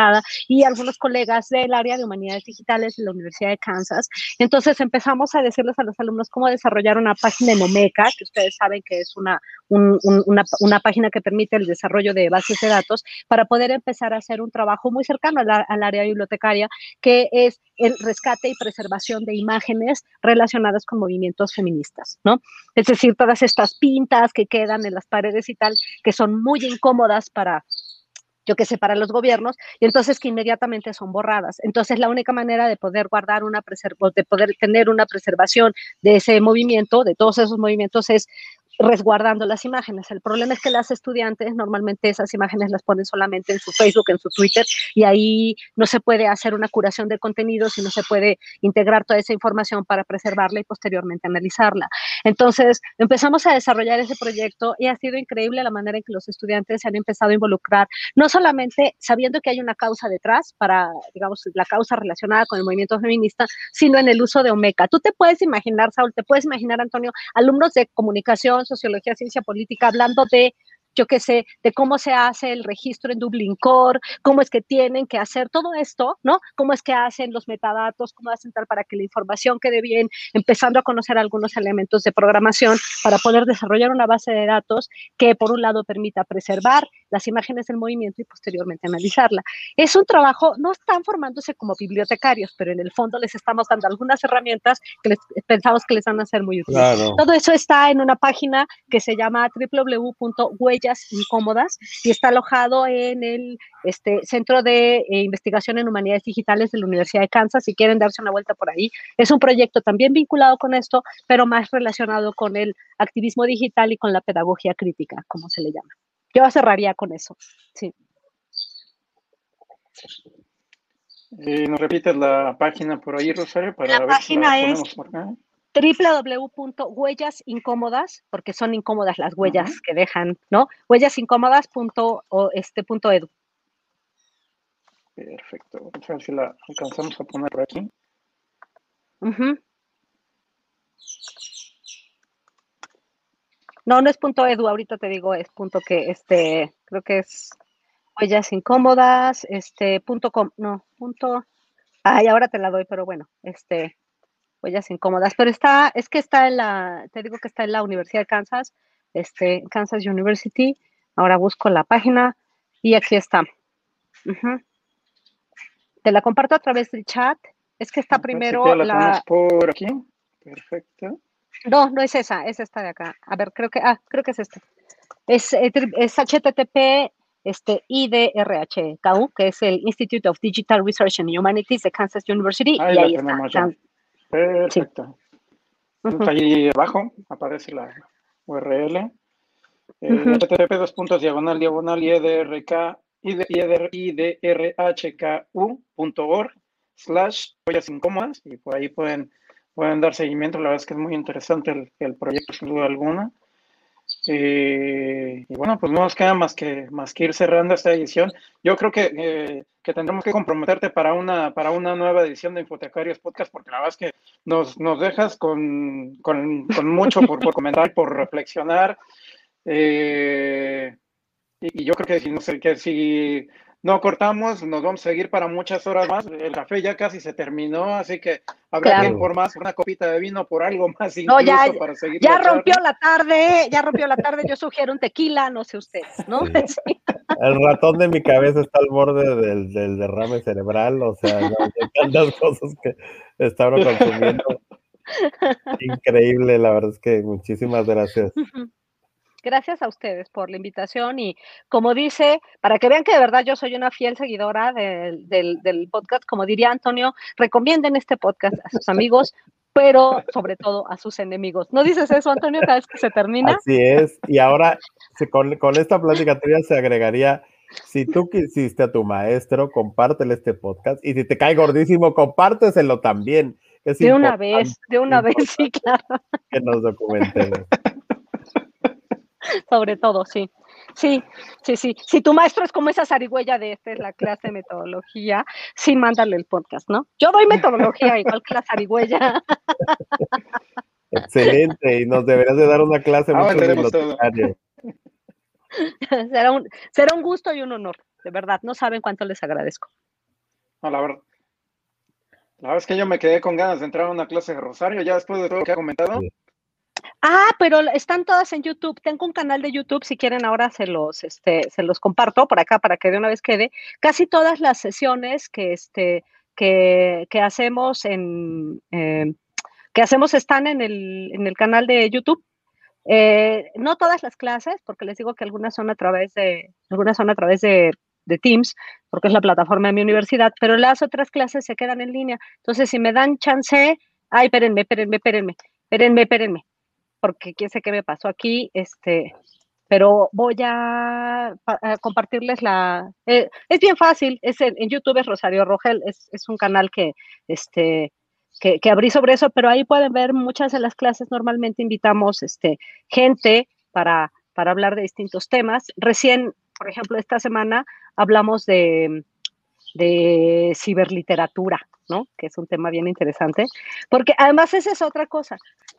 y algunos colegas del área de humanidades digitales de la Universidad de Kansas. Entonces empezamos a decirles a los alumnos cómo desarrollar una página en Omeca, que ustedes saben que es una, una, página que permite el desarrollo de bases de datos, para poder empezar a hacer un trabajo muy cercano al, al área bibliotecaria, que es el rescate y preservación de imágenes relacionadas con movimientos feministas, ¿no? Es decir, todas estas pintas que quedan en las paredes y tal, que son muy incómodas para yo que sé, para los gobiernos, y entonces que inmediatamente son borradas. Entonces, la única manera de poder guardar una de poder tener una preservación de ese movimiento, de todos esos movimientos, es resguardando las imágenes. El problema es que las estudiantes normalmente esas imágenes las ponen solamente en su Facebook, en su Twitter, y ahí no se puede hacer una curación de contenidos y no se puede integrar toda esa información para preservarla y posteriormente analizarla. Entonces, empezamos a desarrollar ese proyecto y ha sido increíble la manera en que los estudiantes se han empezado a involucrar, no solamente sabiendo que hay una causa detrás para, digamos, la causa relacionada con el movimiento feminista, sino en el uso de Omeca. Tú te puedes imaginar, Saúl, te puedes imaginar, Antonio, alumnos de comunicación, sociología, ciencia política, hablando de yo qué sé, de cómo se hace el registro en Dublin Core, cómo es que tienen que hacer todo esto, ¿no? Cómo es que hacen los metadatos, cómo hacen tal para que la información quede bien, empezando a conocer algunos elementos de programación para poder desarrollar una base de datos que por un lado permita preservar las imágenes del movimiento y posteriormente analizarla. Es un trabajo, no están formándose como bibliotecarios, pero en el fondo les estamos dando algunas herramientas que les, pensamos que les van a ser muy útiles. Todo eso está en una página que se llama www.huella incómodas y está alojado en el este, Centro de eh, Investigación en Humanidades Digitales de la Universidad de Kansas. Si quieren darse una vuelta por ahí, es un proyecto también vinculado con esto, pero más relacionado con el activismo digital y con la pedagogía crítica, como se le llama. Yo cerraría con eso. Sí. Eh, ¿Nos repites la página por ahí, Rosario? Para la página es www.huellas incómodas, porque son incómodas las huellas que dejan, ¿no? Huellasincómodas.edu. Perfecto. Vamos a ver si la alcanzamos a poner por aquí. No, no es punto edu, ahorita te digo, es punto que, este, creo que es huellas incómodas, este, punto com, no, punto, ay, ahora te la doy, pero bueno, este, huellas incómodas, pero está, es que está en la, te digo que está en la Universidad de Kansas, este, Kansas University. Ahora busco la página y aquí está. Te la comparto a través del chat. Es que está primero la. por aquí. Perfecto. No, no es esa, es esta de acá. A ver, creo que, ah, creo que es esta. Es, eh, es, HTTP este, IDRHKU, que es el Institute of Digital Research and Humanities de Kansas University. Ahí y ahí está. Perfecto. Ahí abajo aparece la URL. Eh, http dos puntos diagonal diagonal idrk idrhku.org slash huellas incómodas y por ahí pueden, pueden dar seguimiento. La verdad es que es muy interesante el, el proyecto sin duda alguna. Eh, y bueno, pues no nos queda más que, más que ir cerrando esta edición. Yo creo que, eh, que tendremos que comprometerte para una, para una nueva edición de Infotecarios Podcast, porque la verdad es que nos, nos dejas con, con, con mucho por, por comentar, por reflexionar. Eh, y, y, yo creo que si, no sé, que si no cortamos, nos vamos a seguir para muchas horas más. El café ya casi se terminó, así que habrá claro. que ir por más, una copita de vino, por algo más incluso no, ya, para seguir. Ya rompió la tarde, ya rompió la tarde. Yo sugiero un tequila, no sé ustedes, ¿no? Sí. *laughs* El ratón de mi cabeza está al borde del, del derrame cerebral, o sea, no, tantas cosas que está uno consumiendo. *laughs* Increíble, la verdad es que muchísimas gracias. Gracias a ustedes por la invitación y como dice, para que vean que de verdad yo soy una fiel seguidora del, del, del podcast, como diría Antonio, recomienden este podcast a sus amigos, pero sobre todo a sus enemigos. ¿No dices eso, Antonio, cada vez que se termina? Así es, y ahora con, con esta plática tuya se agregaría, si tú quisiste a tu maestro, compártele este podcast, y si te cae gordísimo, compárteselo también. Es de una vez, de una vez, sí, claro. Que nos documentemos. *laughs* sobre todo, sí. Sí, sí, sí. Si tu maestro es como esa zarigüeya de esta es la clase de metodología, sí, mándale el podcast, ¿no? Yo doy metodología igual que la zarigüeya. *laughs* Excelente, y nos deberías de dar una clase ah, mucho *laughs* será, un, será un gusto y un honor, de verdad. No saben cuánto les agradezco. No, la verdad. La verdad es que yo me quedé con ganas de entrar a una clase de Rosario, ya después de todo lo que ha comentado. Sí. Ah, pero están todas en YouTube. Tengo un canal de YouTube, si quieren ahora se los, este, se los comparto por acá para que de una vez quede. Casi todas las sesiones que, este, que, hacemos en, eh, que hacemos están en el, en el canal de YouTube. Eh, no todas las clases, porque les digo que algunas son a través de, algunas son a través de, de Teams, porque es la plataforma de mi universidad, pero las otras clases se quedan en línea. Entonces, si me dan chance, ay, espérenme, espérenme, espérenme, espérenme, espérenme porque quién sé qué me pasó aquí, este, pero voy a, compartirles la, eh, es bien fácil, es en, en, YouTube es Rosario Rogel, es, es un canal que, este, que, que, abrí sobre eso, pero ahí pueden ver muchas de las clases, normalmente invitamos este, gente para, para hablar de distintos temas. Recién, por ejemplo, esta semana hablamos de, de ciberliteratura, ¿no? Que es un tema bien interesante, porque además esa es otra cosa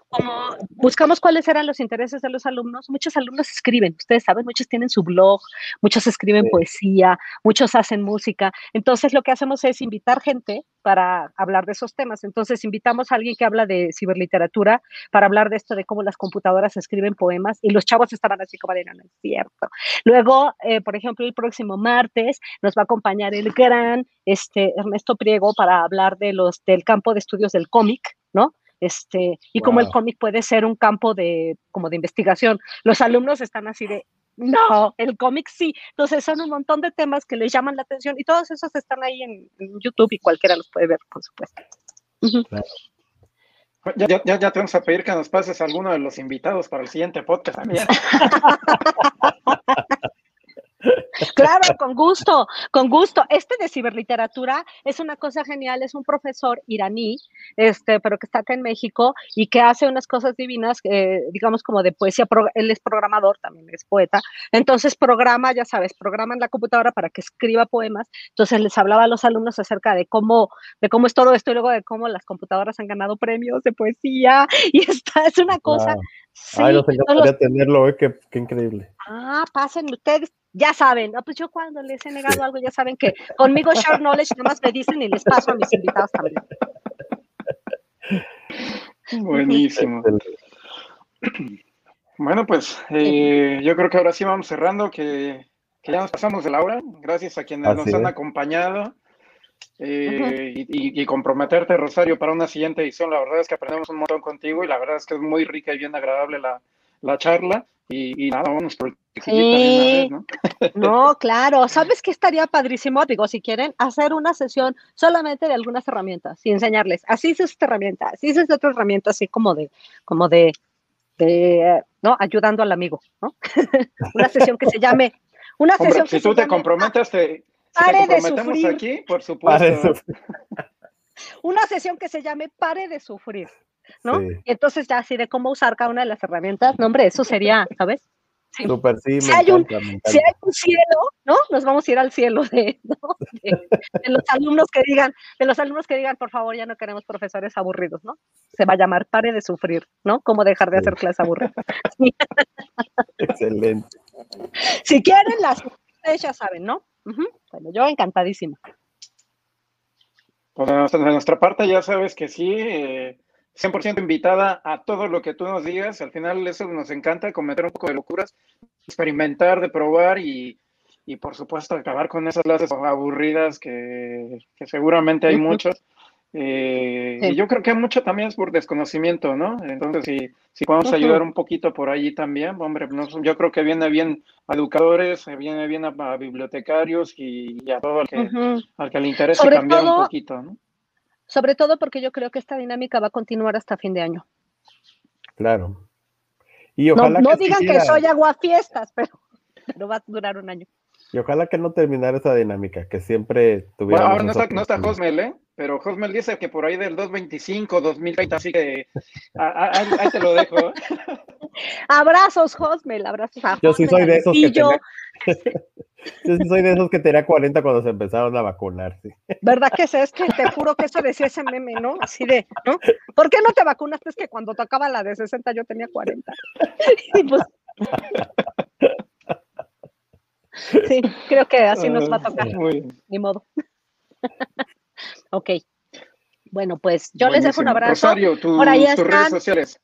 como buscamos cuáles eran los intereses de los alumnos, muchos alumnos escriben, ustedes saben, muchos tienen su blog, muchos escriben sí. poesía, muchos hacen música. Entonces lo que hacemos es invitar gente para hablar de esos temas. Entonces invitamos a alguien que habla de ciberliteratura para hablar de esto, de cómo las computadoras escriben poemas y los chavos estaban así como de no, no es cierto. Luego, eh, por ejemplo, el próximo martes nos va a acompañar el gran este, Ernesto Priego para hablar de los, del campo de estudios del cómic. Este, y wow. como el cómic puede ser un campo de, como de investigación. Los alumnos están así de, no, el cómic sí. Entonces son un montón de temas que les llaman la atención y todos esos están ahí en, en YouTube y cualquiera los puede ver, por supuesto. Uh -huh. claro. Ya, ya, ya, te vamos a pedir que nos pases alguno de los invitados para el siguiente podcast también. *laughs* Claro, con gusto, con gusto. Este de ciberliteratura es una cosa genial, es un profesor iraní, este, pero que está acá en México y que hace unas cosas divinas, eh, digamos como de poesía, él es programador, también es poeta, entonces programa, ya sabes, programa en la computadora para que escriba poemas, entonces les hablaba a los alumnos acerca de cómo, de cómo es todo esto y luego de cómo las computadoras han ganado premios de poesía *laughs* y esta es una cosa... Wow. Sí, Ay, nos encantaría los... tenerlo, ¿eh? qué, qué increíble. Ah, pasen ustedes, ya saben, ¿no? pues yo cuando les he negado algo, ya saben que conmigo share knowledge, nada más me dicen y les paso a mis invitados también. Buenísimo. Bueno, pues eh, yo creo que ahora sí vamos cerrando, que, que, ya nos pasamos de la hora. Gracias a quienes Así nos han acompañado. Eh, uh -huh. y, y, comprometerte, Rosario, para una siguiente edición. La verdad es que aprendemos un montón contigo y la verdad es que es muy rica y bien agradable la, la charla. Y, y, nada, vamos por sí. vez, ¿no? *laughs* no, claro. ¿Sabes qué estaría padrísimo? Digo, si quieren hacer una sesión solamente de algunas herramientas y enseñarles, así es esta herramienta, así es esta otra herramienta, así como de, como de, de ¿no? Ayudando al amigo, ¿no? *laughs* una sesión que se llame, una Hombre, sesión si que tú se te llame, comprometes, te, pare si te de comprometemos sufrir. aquí, por supuesto. *laughs* una sesión que se llame Pare de sufrir. ¿No? Sí. Y entonces ya así de cómo usar cada una de las herramientas, no hombre, eso sería, ¿sabes? Súper sí, si, hay un, si hay un cielo, ¿no? Nos vamos a ir al cielo de, los alumnos que digan, de los alumnos que digan, por favor, ya no queremos profesores aburridos, ¿no? Se va a llamar pare de sufrir, ¿no? Cómo dejar de hacer clases aburridas. *laughs* Excelente. Si quieren, las ustedes ya saben, ¿no? Bueno, yo encantadísima. Pues de nuestra parte ya sabes que sí, 100% eh, invitada a todo lo que tú nos digas. Al final eso nos encanta, cometer un poco de locuras, experimentar, de probar y, por supuesto acabar con esas clases aburridas que, que seguramente hay muchos. Eh, y yo creo que mucho también es por desconocimiento, ¿no? Entonces, si, si podemos ayudar un poquito por allí también, hombre, yo creo que viene bien a educadores, viene bien a, bibliotecarios y, a todo el que, al que le interese cambiar un poquito, ¿no? Sobre todo porque yo creo que esta dinámica va a continuar hasta fin de año. Claro. Y ojalá no, digan que soy aguafiestas, pero, *laughs* pero va a durar un año. Y ojalá que no terminara esa dinámica, que siempre tuviera. Bueno, ahora no está, no está Josmel, ¿eh? Pero Josmel dice que por ahí del 225, 2030, así que ahí, te lo dejo. *laughs* Abrazos, Josmel, abrazos a *laughs* Yo sí soy de esos que tenía... Yo sí soy de esos que tenía 40 cuando se empezaron a vacunar, sí. ¿Verdad que es? Es que te juro que eso decía ese meme, ¿no? Así de, ¿no? ¿Por qué no te vacunaste? Es que cuando tocaba la de 60 yo tenía 40. *laughs* Y pues... Sí, creo que así nos va a tocar. Ni modo. *laughs* ok. Bueno, pues yo les dejo un abrazo. Rosario, tus redes sociales.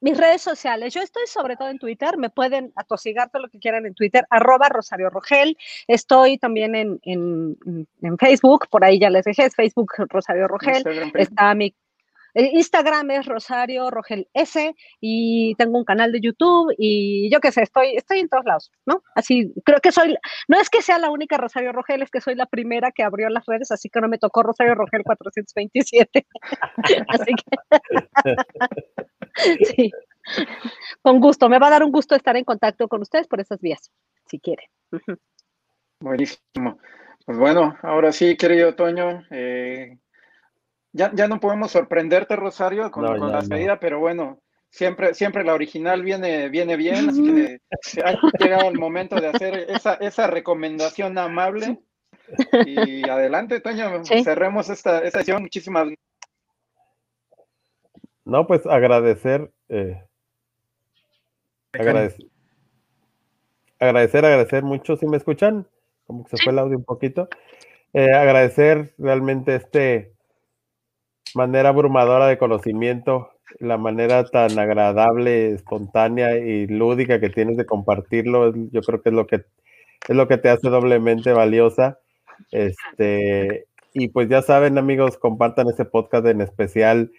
Mis redes sociales, yo estoy sobre todo en Twitter, me pueden atosigar todo lo que quieran en Twitter, arroba Rosario Rogel, estoy también en, en, Facebook, por ahí ya les dejé, es Facebook Rosario Rogel, está mi Instagram es Rosario Rogel S y tengo un canal de YouTube y yo qué sé, estoy, estoy en todos lados, ¿no? Así, creo que soy, no es que sea la única Rosario Rogel, es que soy la primera que abrió las redes, así que no me tocó Rosario Rogel 427. *laughs* así que, *laughs* sí, con gusto, me va a dar un gusto estar en contacto con ustedes por esas vías, si quieren. Buenísimo. Pues bueno, ahora sí, querido Toño, eh, ya, ya no podemos sorprenderte, Rosario, con, la salida, pero bueno, siempre, siempre la original viene, viene bien, así que ha llegado el momento de hacer esa, esa recomendación amable. Y adelante, Toño, cerremos esta, esta sesión. Muchísimas No, pues agradecer, eh, agradecer, agradecer, agradecer mucho, si me escuchan, como que se fue el audio un poquito, eh, agradecer realmente este, manera abrumadora de conocimiento, la manera tan agradable, espontánea y lúdica que tienes de compartirlo, yo creo que es lo que es lo que te hace doblemente valiosa. Este, y pues ya saben, amigos, compartan este podcast en especial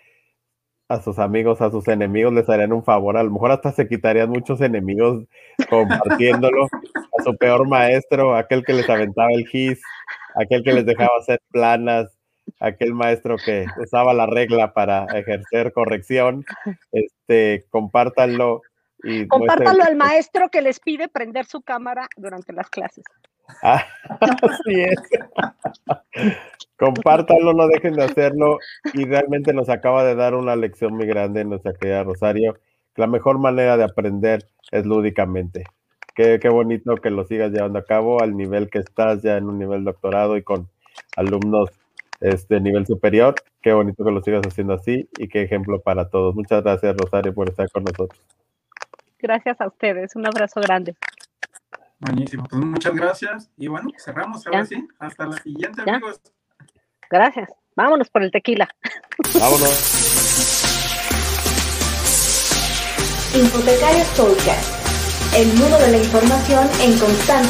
a sus amigos, a sus enemigos, les harían un favor. A lo mejor hasta se quitarían muchos enemigos compartiéndolo. A su peor maestro, aquel que les aventaba el gis, aquel que les dejaba hacer planas, aquel maestro que usaba la regla para ejercer corrección, este, compártanlo. Y compártanlo al maestro que les pide prender su cámara durante las clases. Ah, *laughs* así es. compártanlo, no dejen de hacerlo y realmente nos acaba de dar una lección muy grande en nuestra querida Rosario. La mejor manera de aprender es lúdicamente. Qué, qué bonito que lo sigas llevando a cabo al nivel que estás ya en un nivel doctorado y con alumnos este nivel superior. Qué bonito que lo sigas haciendo así y qué ejemplo para todos. Muchas gracias, Rosario, por estar con nosotros. Gracias a ustedes. Un abrazo grande. Buenísimo. Pues muchas gracias. Y bueno, cerramos ahora sí. Hasta la siguiente, amigos. Gracias. Vámonos por el tequila. Vámonos. Infotecarios Podcast. El mundo de la información en constante